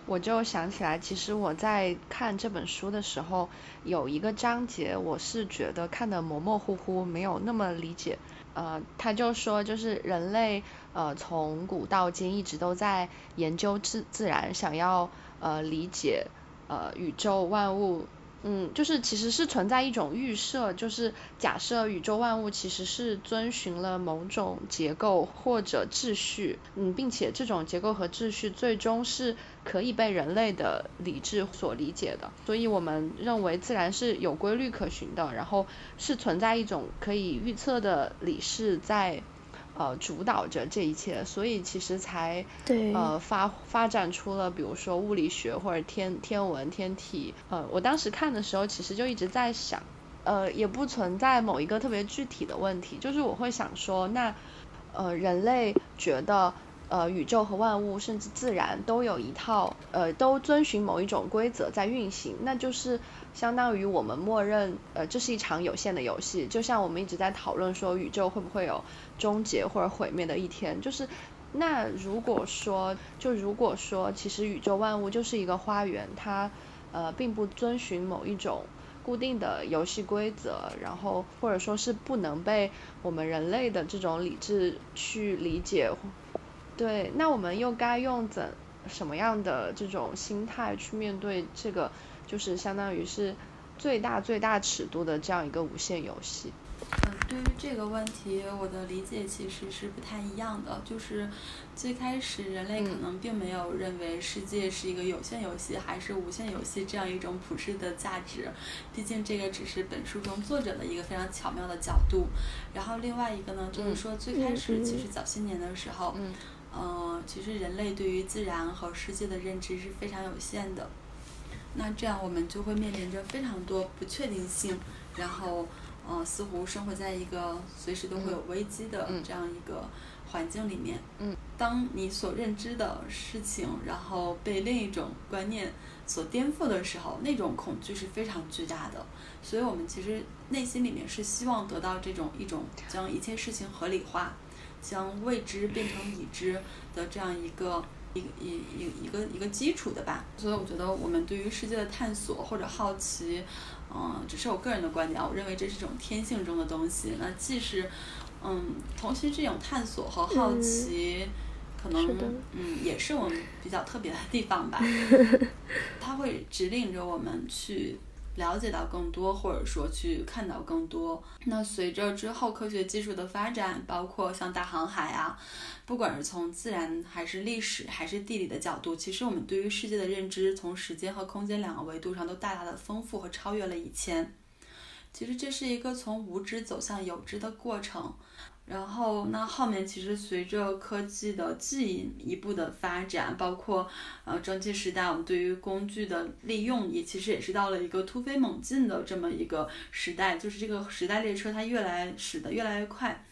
我就想起来，其实我在看这本书的时候，有一个章节我是觉得看的模模糊糊，没有那么理解。呃，他就说，就是人类呃从古到今一直都在研究自自然，想要呃理解呃宇宙万物。嗯，就是其实是存在一种预设，就是假设宇宙万物其实是遵循了某种结构或者秩序，嗯，并且这种结构和秩序最终是可以被人类的理智所理解的，所以我们认为自然是有规律可循的，然后是存在一种可以预测的理式在。呃，主导着这一切，所以其实才呃发发展出了，比如说物理学或者天天文天体。呃，我当时看的时候，其实就一直在想，呃，也不存在某一个特别具体的问题，就是我会想说，那呃，人类觉得呃宇宙和万物甚至自然都有一套呃都遵循某一种规则在运行，那就是相当于我们默认呃这是一场有限的游戏，就像我们一直在讨论说宇宙会不会有终结或者毁灭的一天，就是那如果说就如果说其实宇宙万物就是一个花园，它呃并不遵循某一种。固定的游戏规则，然后或者说是不能被我们人类的这种理智去理解，对，那我们又该用怎什么样的这种心态去面对这个，就是相当于是最大最大尺度的这样一个无限游戏？嗯，对于这个问题，我的理解其实是不太一样的。就是最开始人类可能并没有认为世界是一个有限游戏还是无限游戏这样一种普世的价值，毕竟这个只是本书中作者的一个非常巧妙的角度。然后另外一个呢，就是说最开始其实早些年的时候，嗯，其实人类对于自然和世界的认知是非常有限的。那这样我们就会面临着非常多不确定性，然后。嗯，似乎生活在一个随时都会有危机的这样一个环境里面。嗯，当你所认知的事情，然后被另一种观念所颠覆的时候，那种恐惧是非常巨大的。所以我们其实内心里面是希望得到这种一种将一切事情合理化，将未知变成已知的这样一个一一一一个一个基础的吧。所以我觉得我们对于世界的探索或者好奇。嗯，只是我个人的观点，我认为这是一种天性中的东西。那既是，嗯，同时这种探索和好奇，可能嗯也是我们比较特别的地方吧。(laughs) 它会指令着我们去。了解到更多，或者说去看到更多。那随着之后科学技术的发展，包括像大航海啊，不管是从自然还是历史还是地理的角度，其实我们对于世界的认知，从时间和空间两个维度上都大大的丰富和超越了以前。其实这是一个从无知走向有知的过程。然后，那后面其实随着科技的进一步的发展，包括呃蒸汽时代，我们对于工具的利用也其实也是到了一个突飞猛进的这么一个时代，就是这个时代列车它越来驶得越来越快。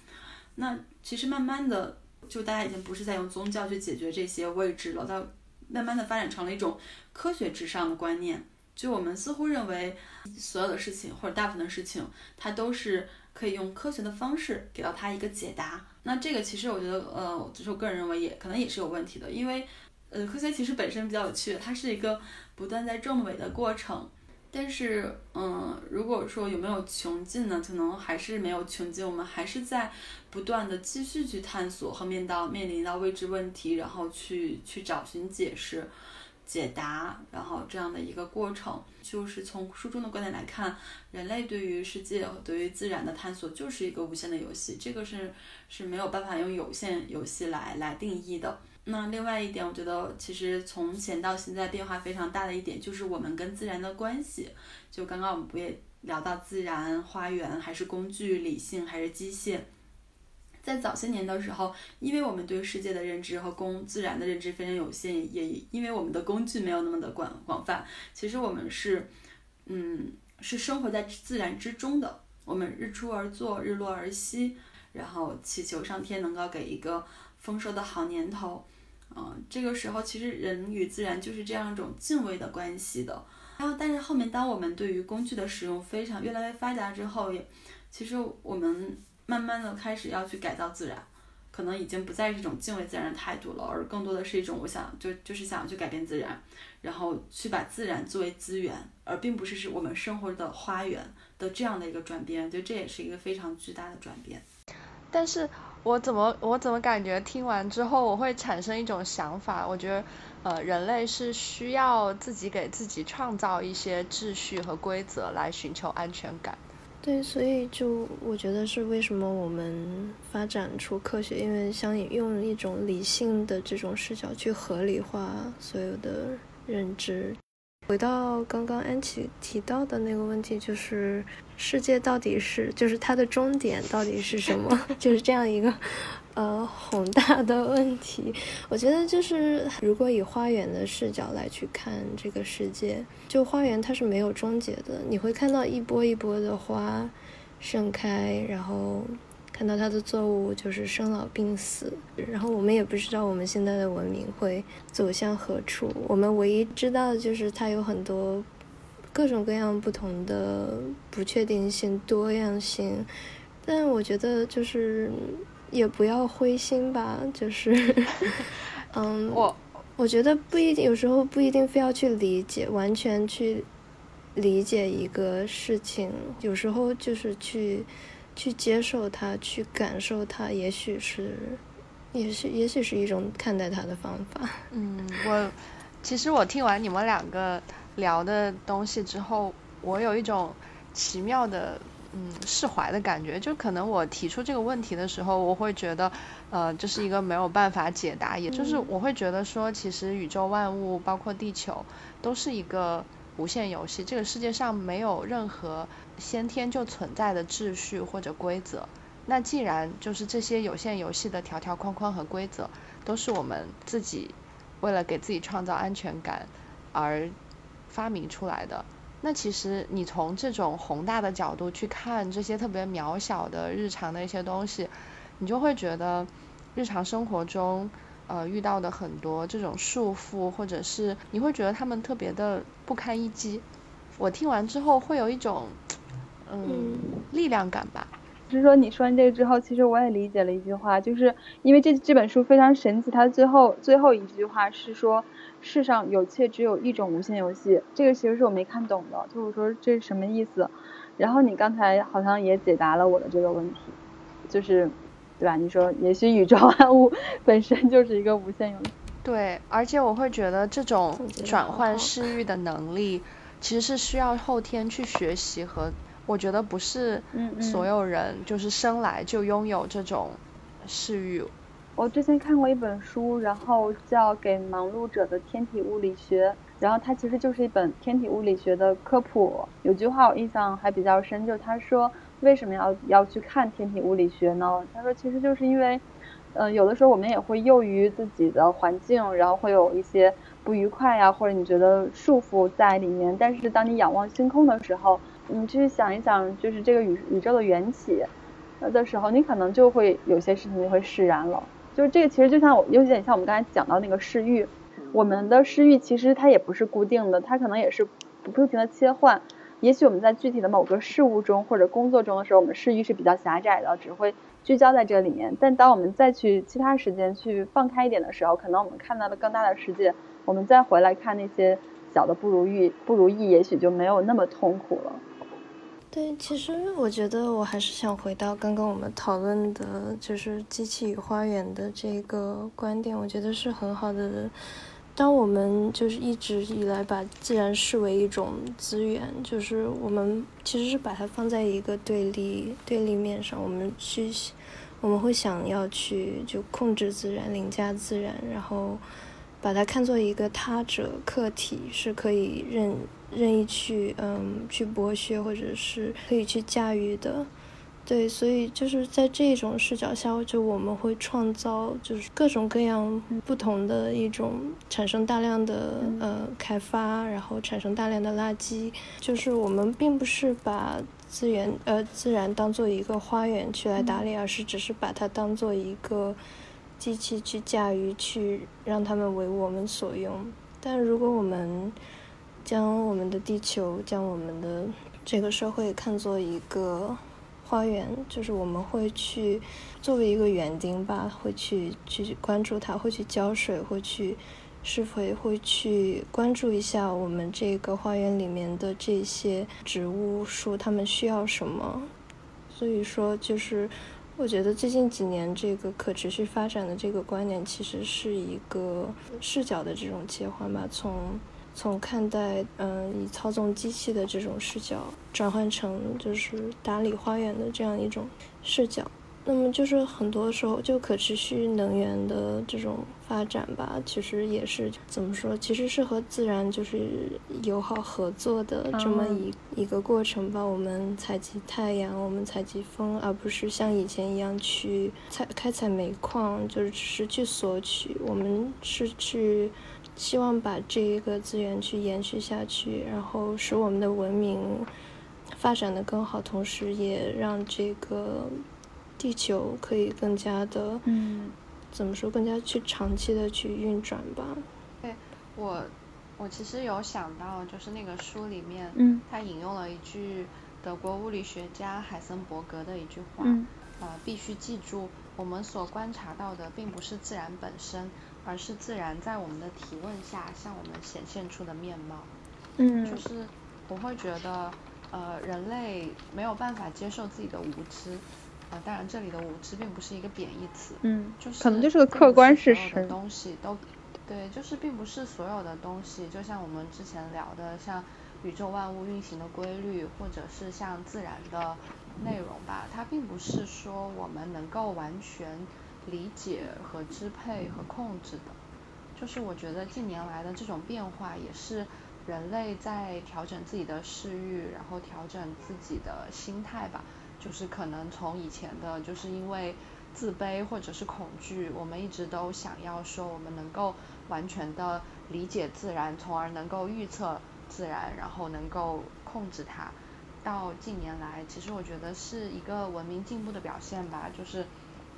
那其实慢慢的，就大家已经不是在用宗教去解决这些未知了，到慢慢的发展成了一种科学至上的观念。就我们似乎认为所有的事情或者大部分的事情，它都是。可以用科学的方式给到他一个解答，那这个其实我觉得，呃，就是我个人认为也可能也是有问题的，因为，呃，科学其实本身比较有趣，它是一个不断在证伪的过程。但是，嗯，如果说有没有穷尽呢？可能还是没有穷尽，我们还是在不断的继续去探索和面到面临到未知问题，然后去去找寻解释。解答，然后这样的一个过程，就是从书中的观点来看，人类对于世界对于自然的探索就是一个无限的游戏，这个是是没有办法用有限游戏来来定义的。那另外一点，我觉得其实从前到现在变化非常大的一点，就是我们跟自然的关系。就刚刚我们不也聊到自然、花园还是工具、理性还是机械？在早些年的时候，因为我们对世界的认知和工自然的认知非常有限，也因为我们的工具没有那么的广广泛，其实我们是，嗯，是生活在自然之中的。我们日出而作，日落而息，然后祈求上天能够给一个丰收的好年头。嗯，这个时候其实人与自然就是这样一种敬畏的关系的。然后，但是后面当我们对于工具的使用非常越来越发达之后，也其实我们。慢慢的开始要去改造自然，可能已经不再是一种敬畏自然的态度了，而更多的是一种我想就就是想要去改变自然，然后去把自然作为资源，而并不是是我们生活的花园的这样的一个转变，就这也是一个非常巨大的转变。但是我怎么我怎么感觉听完之后我会产生一种想法，我觉得呃人类是需要自己给自己创造一些秩序和规则来寻求安全感。对，所以就我觉得是为什么我们发展出科学，因为想用一种理性的这种视角去合理化所有的认知。回到刚刚安琪提到的那个问题，就是世界到底是，就是它的终点到底是什么？(laughs) 就是这样一个。呃，宏大的问题，我觉得就是如果以花园的视角来去看这个世界，就花园它是没有终结的，你会看到一波一波的花盛开，然后看到它的作物就是生老病死，然后我们也不知道我们现在的文明会走向何处。我们唯一知道的就是它有很多各种各样不同的不确定性、多样性。但我觉得就是也不要灰心吧，就是 (laughs) 嗯，我我觉得不一定，有时候不一定非要去理解，完全去理解一个事情，有时候就是去。去接受它，去感受它，也许是，也许也许是一种看待它的方法。(laughs) 嗯，我其实我听完你们两个聊的东西之后，我有一种奇妙的嗯释怀的感觉。就可能我提出这个问题的时候，我会觉得呃这是一个没有办法解答，也就是我会觉得说，其实宇宙万物包括地球都是一个。无限游戏，这个世界上没有任何先天就存在的秩序或者规则。那既然就是这些有限游戏的条条框框和规则，都是我们自己为了给自己创造安全感而发明出来的。那其实你从这种宏大的角度去看这些特别渺小的日常的一些东西，你就会觉得日常生活中。呃，遇到的很多这种束缚，或者是你会觉得他们特别的不堪一击。我听完之后会有一种，嗯，力量感吧。就是说，你说完这个之后，其实我也理解了一句话，就是因为这这本书非常神奇，它最后最后一句话是说，世上有且只有一种无限游戏。这个其实是我没看懂的，就是说这是什么意思？然后你刚才好像也解答了我的这个问题，就是。对吧？你说，也许宇宙万物本身就是一个无限游戏。对，而且我会觉得这种转换视域的能力，其实是需要后天去学习和，我觉得不是所有人就是生来就拥有这种视域。我之前看过一本书，然后叫《给忙碌者的天体物理学》，然后它其实就是一本天体物理学的科普。有句话我印象还比较深，就是他说。为什么要要去看天体物理学呢？他说，其实就是因为，嗯，有的时候我们也会囿于自己的环境，然后会有一些不愉快呀，或者你觉得束缚在里面。但是当你仰望星空的时候，你去想一想，就是这个宇宇宙的缘起的时候，你可能就会有些事情就会释然了。就是这个其实就像我有点像我们刚才讲到那个视域，我们的视域其实它也不是固定的，它可能也是不停的切换。也许我们在具体的某个事物中或者工作中的时候，我们视域是比较狭窄的，只会聚焦在这里面。但当我们再去其他时间去放开一点的时候，可能我们看到了更大的世界。我们再回来看那些小的不如意，不如意也许就没有那么痛苦了。对，其实我觉得我还是想回到刚刚我们讨论的，就是机器与花园的这个观点，我觉得是很好的。当我们就是一直以来把自然视为一种资源，就是我们其实是把它放在一个对立对立面上，我们去我们会想要去就控制自然、凌驾自然，然后把它看作一个他者客体，是可以任任意去嗯去剥削或者是可以去驾驭的。对，所以就是在这种视角下，就我们会创造就是各种各样不同的一种产生大量的呃开发，然后产生大量的垃圾。就是我们并不是把资源呃自然当做一个花园去来打理，而是只是把它当做一个机器去驾驭，去让他们为我们所用。但如果我们将我们的地球，将我们的这个社会看作一个。花园就是我们会去作为一个园丁吧，会去去关注它，会去浇水，会去施肥，会去关注一下我们这个花园里面的这些植物树，它们需要什么。所以说，就是我觉得最近几年这个可持续发展的这个观念，其实是一个视角的这种切换吧，从。从看待嗯以操纵机器的这种视角转换成就是打理花园的这样一种视角，那么就是很多时候就可持续能源的这种发展吧，其实也是怎么说，其实是和自然就是友好合作的这么一一个过程吧。我们采集太阳，我们采集风，而不是像以前一样去采开采煤矿，就是只是去索取。我们是去。希望把这一个资源去延续下去，然后使我们的文明发展的更好，同时也让这个地球可以更加的，嗯，怎么说，更加去长期的去运转吧。对，我我其实有想到，就是那个书里面，嗯，他引用了一句德国物理学家海森伯格的一句话，嗯，呃，必须记住，我们所观察到的并不是自然本身，而是自然在我们的提问下向我们显现出的面貌。嗯，就是我会觉得，呃，人类没有办法接受自己的无知，呃，当然这里的无知并不是一个贬义词，嗯，就是可能就是个客观事并不是所有的实。东西都，对，就是并不是所有的东西，就像我们之前聊的，像宇宙万物运行的规律，或者是像自然的内容吧，它并不是说我们能够完全理解和支配和控制的。就是我觉得近年来的这种变化，也是人类在调整自己的视域，然后调整自己的心态吧。就是可能从以前的，就是因为自卑或者是恐惧，我们一直都想要说我们能够完全的理解自然，从而能够预测自然，然后能够控制它。到近年来，其实我觉得是一个文明进步的表现吧，就是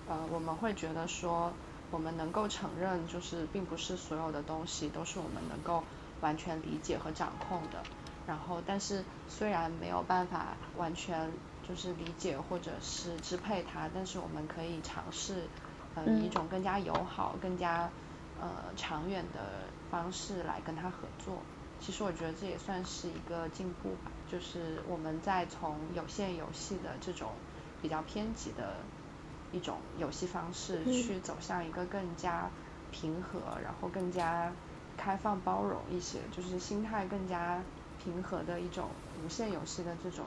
呃我们会觉得说，我们能够承认，就是并不是所有的东西都是我们能够完全理解和掌控的。然后，但是虽然没有办法完全就是理解或者是支配它，但是我们可以尝试呃以一种更加友好、更加呃长远的方式来跟它合作。其实我觉得这也算是一个进步吧，就是我们在从有限游戏的这种比较偏激的一种游戏方式，嗯去走向一个更加平和，然后更加开放包容一些，就是心态更加平和的一种无限游戏的这种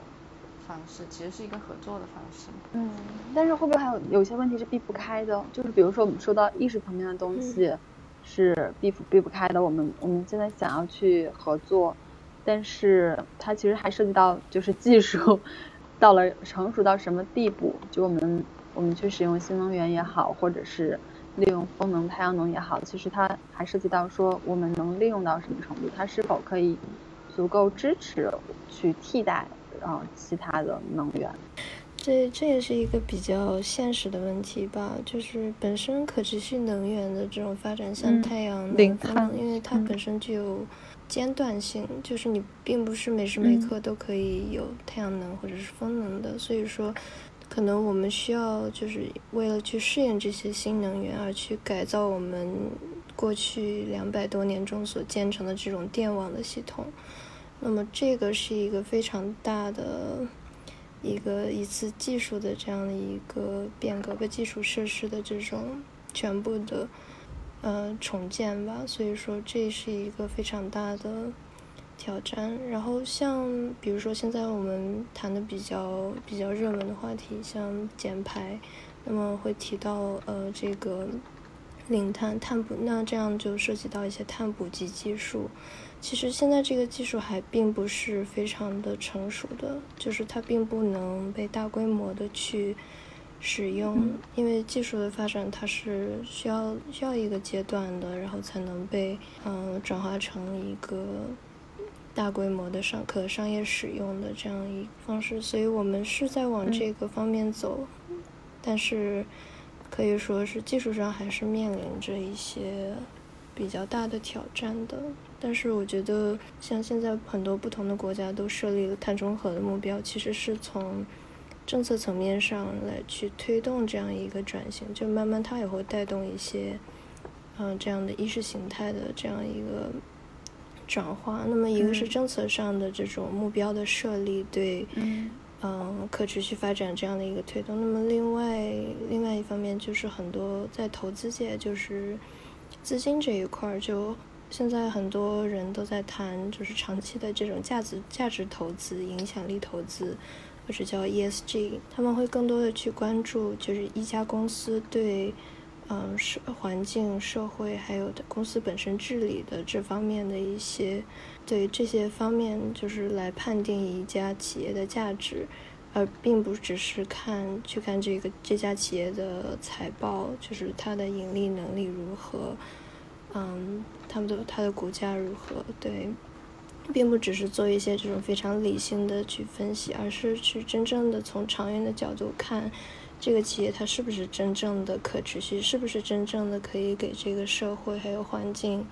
方式，其实是一个合作的方式。嗯，但是会不会还有有些问题是避不开的？就是比如说我们说到意识层面的东西是避不避不开的，我们我们现在想要去合作，但是它其实还涉及到就是技术 (laughs) 到了成熟到什么地步，就我们我们去使用新能源也好，或者是利用风能、太阳能也好，其实它还涉及到说我们能利用到什么程度，它是否可以足够支持去替代啊、呃其他的能源。这这也是一个比较现实的问题吧，就是本身可持续能源的这种发展，像嗯太阳能、风能，因为它嗯本身具有间断性，就是你并不是每时每嗯刻都可以有太阳能或者是风能的，所以说可能我们需要就是为了去适应这些新能源而去改造我们过去两百多年中所建成的这种电网的系统。那么这个是一个非常大的一个一次技术的这样的一个变革和基础设施的这种全部的呃重建吧，所以说这是一个非常大的挑战。然后像比如说现在我们谈的比较比较热门的话题，像减排，那么会提到呃这个零碳碳捕，那这样就涉及到一些碳捕集技术。其实现在这个技术还并不是非常的成熟的，就是它并不能被大规模的去使用，因为技术的发展它是需要需要一个阶段的，然后才能被嗯、呃转化成一个大规模的商可商业使用的这样一个方式，所以我们是在往这个方面走，但是可以说是技术上还是面临着一些比较大的挑战的。但是我觉得，像现在很多不同的国家都设立了碳中和的目标，其实是从政策层面上来去推动这样一个转型，就慢慢它也会带动一些，嗯、这样的意识形态的这样一个转化。那么一个是嗯政策上的这种目标的设立，对，嗯嗯，可持续发展这样的一个推动。那么另外另外一方面就是很多在投资界，就是资金这一块儿，就现在很多人都在谈，就是长期的这种价值价值投资、影响力投资，或者叫 ESG，他们会更多的去关注，就是一家公司对。嗯，社环境、社会还有公司本身治理的这方面的一些，对这些方面就是来判定一家企业的价值，而并不只是看去看这个这家企业的财报，就是它的盈利能力如何，嗯，他们的它的股价如何，对，并不只是做一些这种非常理性的去分析，而是去真正的从长远的角度看这个企业它是不是真正的可持续，是不是真正的可以给这个社会还有环境，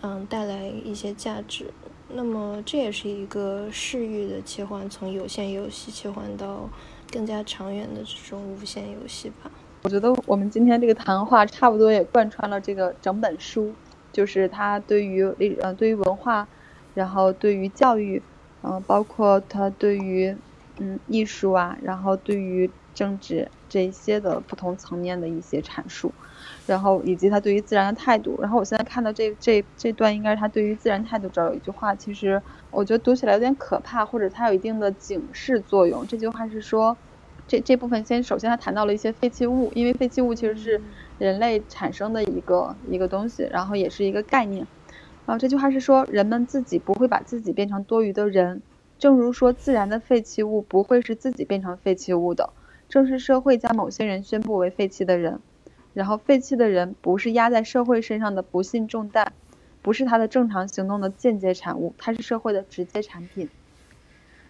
嗯，带来一些价值。那么这也是一个视域的切换，从有限游戏切换到更加长远的这种无限游戏吧。我觉得我们今天这个谈话差不多也贯穿了这个整本书，就是它对于历呃对于文化，然后对于教育，嗯，包括它对于嗯艺术啊，然后对于政治这一些的不同层面的一些阐述，然后以及他对于自然的态度。然后我现在看到这这这段应该是他对于自然态度这儿有一句话，其实我觉得读起来有点可怕，或者它有一定的警示作用。这句话是说，这这部分先首先他谈到了一些废弃物，因为废弃物其实是人类产生的一个一个东西，然后也是一个概念。然后这句话是说，人们自己不会把自己变成多余的人，正如说自然的废弃物不会是自己变成废弃物的。正是社会将某些人宣布为废弃的人，然后废弃的人不是压在社会身上的不幸重担，不是他的正常行动的间接产物，它是社会的直接产品。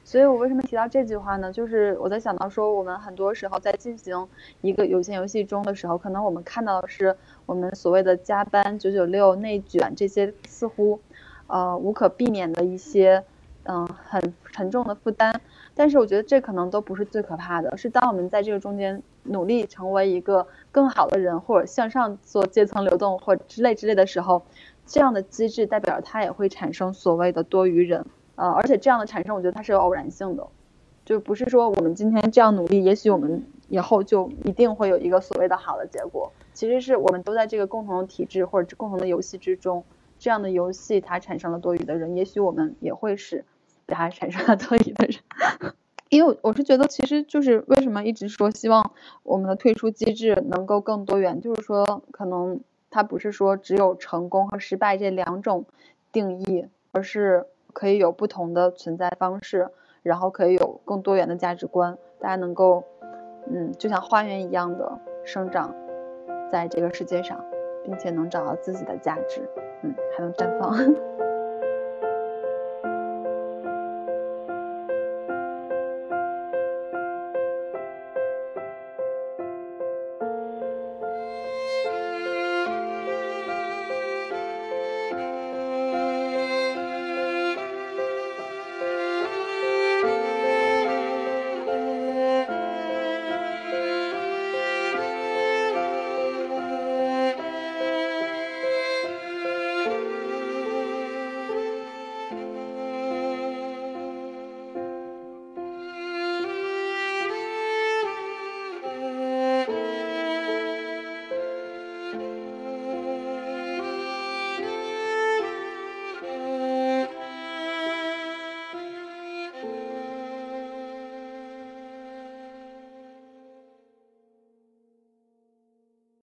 所以我为什么提到这句话呢？就是我在想到说，我们很多时候在进行一个有限游戏中的时候，可能我们看到的是我们所谓的加班、九九六、内卷这些似乎呃无可避免的一些嗯很沉重的负担。但是我觉得这可能都不是最可怕的，是当我们在这个中间努力成为一个更好的人，或者向上做阶层流动或之类之类的时候，这样的机制代表它也会产生所谓的多余人，呃，而且这样的产生，我觉得它是有偶然性的，就不是说我们今天这样努力，也许我们以后就一定会有一个所谓的好的结果。其实是我们都在这个共同的体制或者共同的游戏之中，这样的游戏它产生了多余的人，也许我们也会是。对他产生了多疑的人，(laughs) 因为我是觉得，其实就是为什么一直说希望我们的退出机制能够更多元，就是说可能它不是说只有成功和失败这两种定义，而是可以有不同的存在方式，然后可以有更多元的价值观，大家能够嗯，就像花园一样的生长在这个世界上，并且能找到自己的价值，嗯，还能绽放。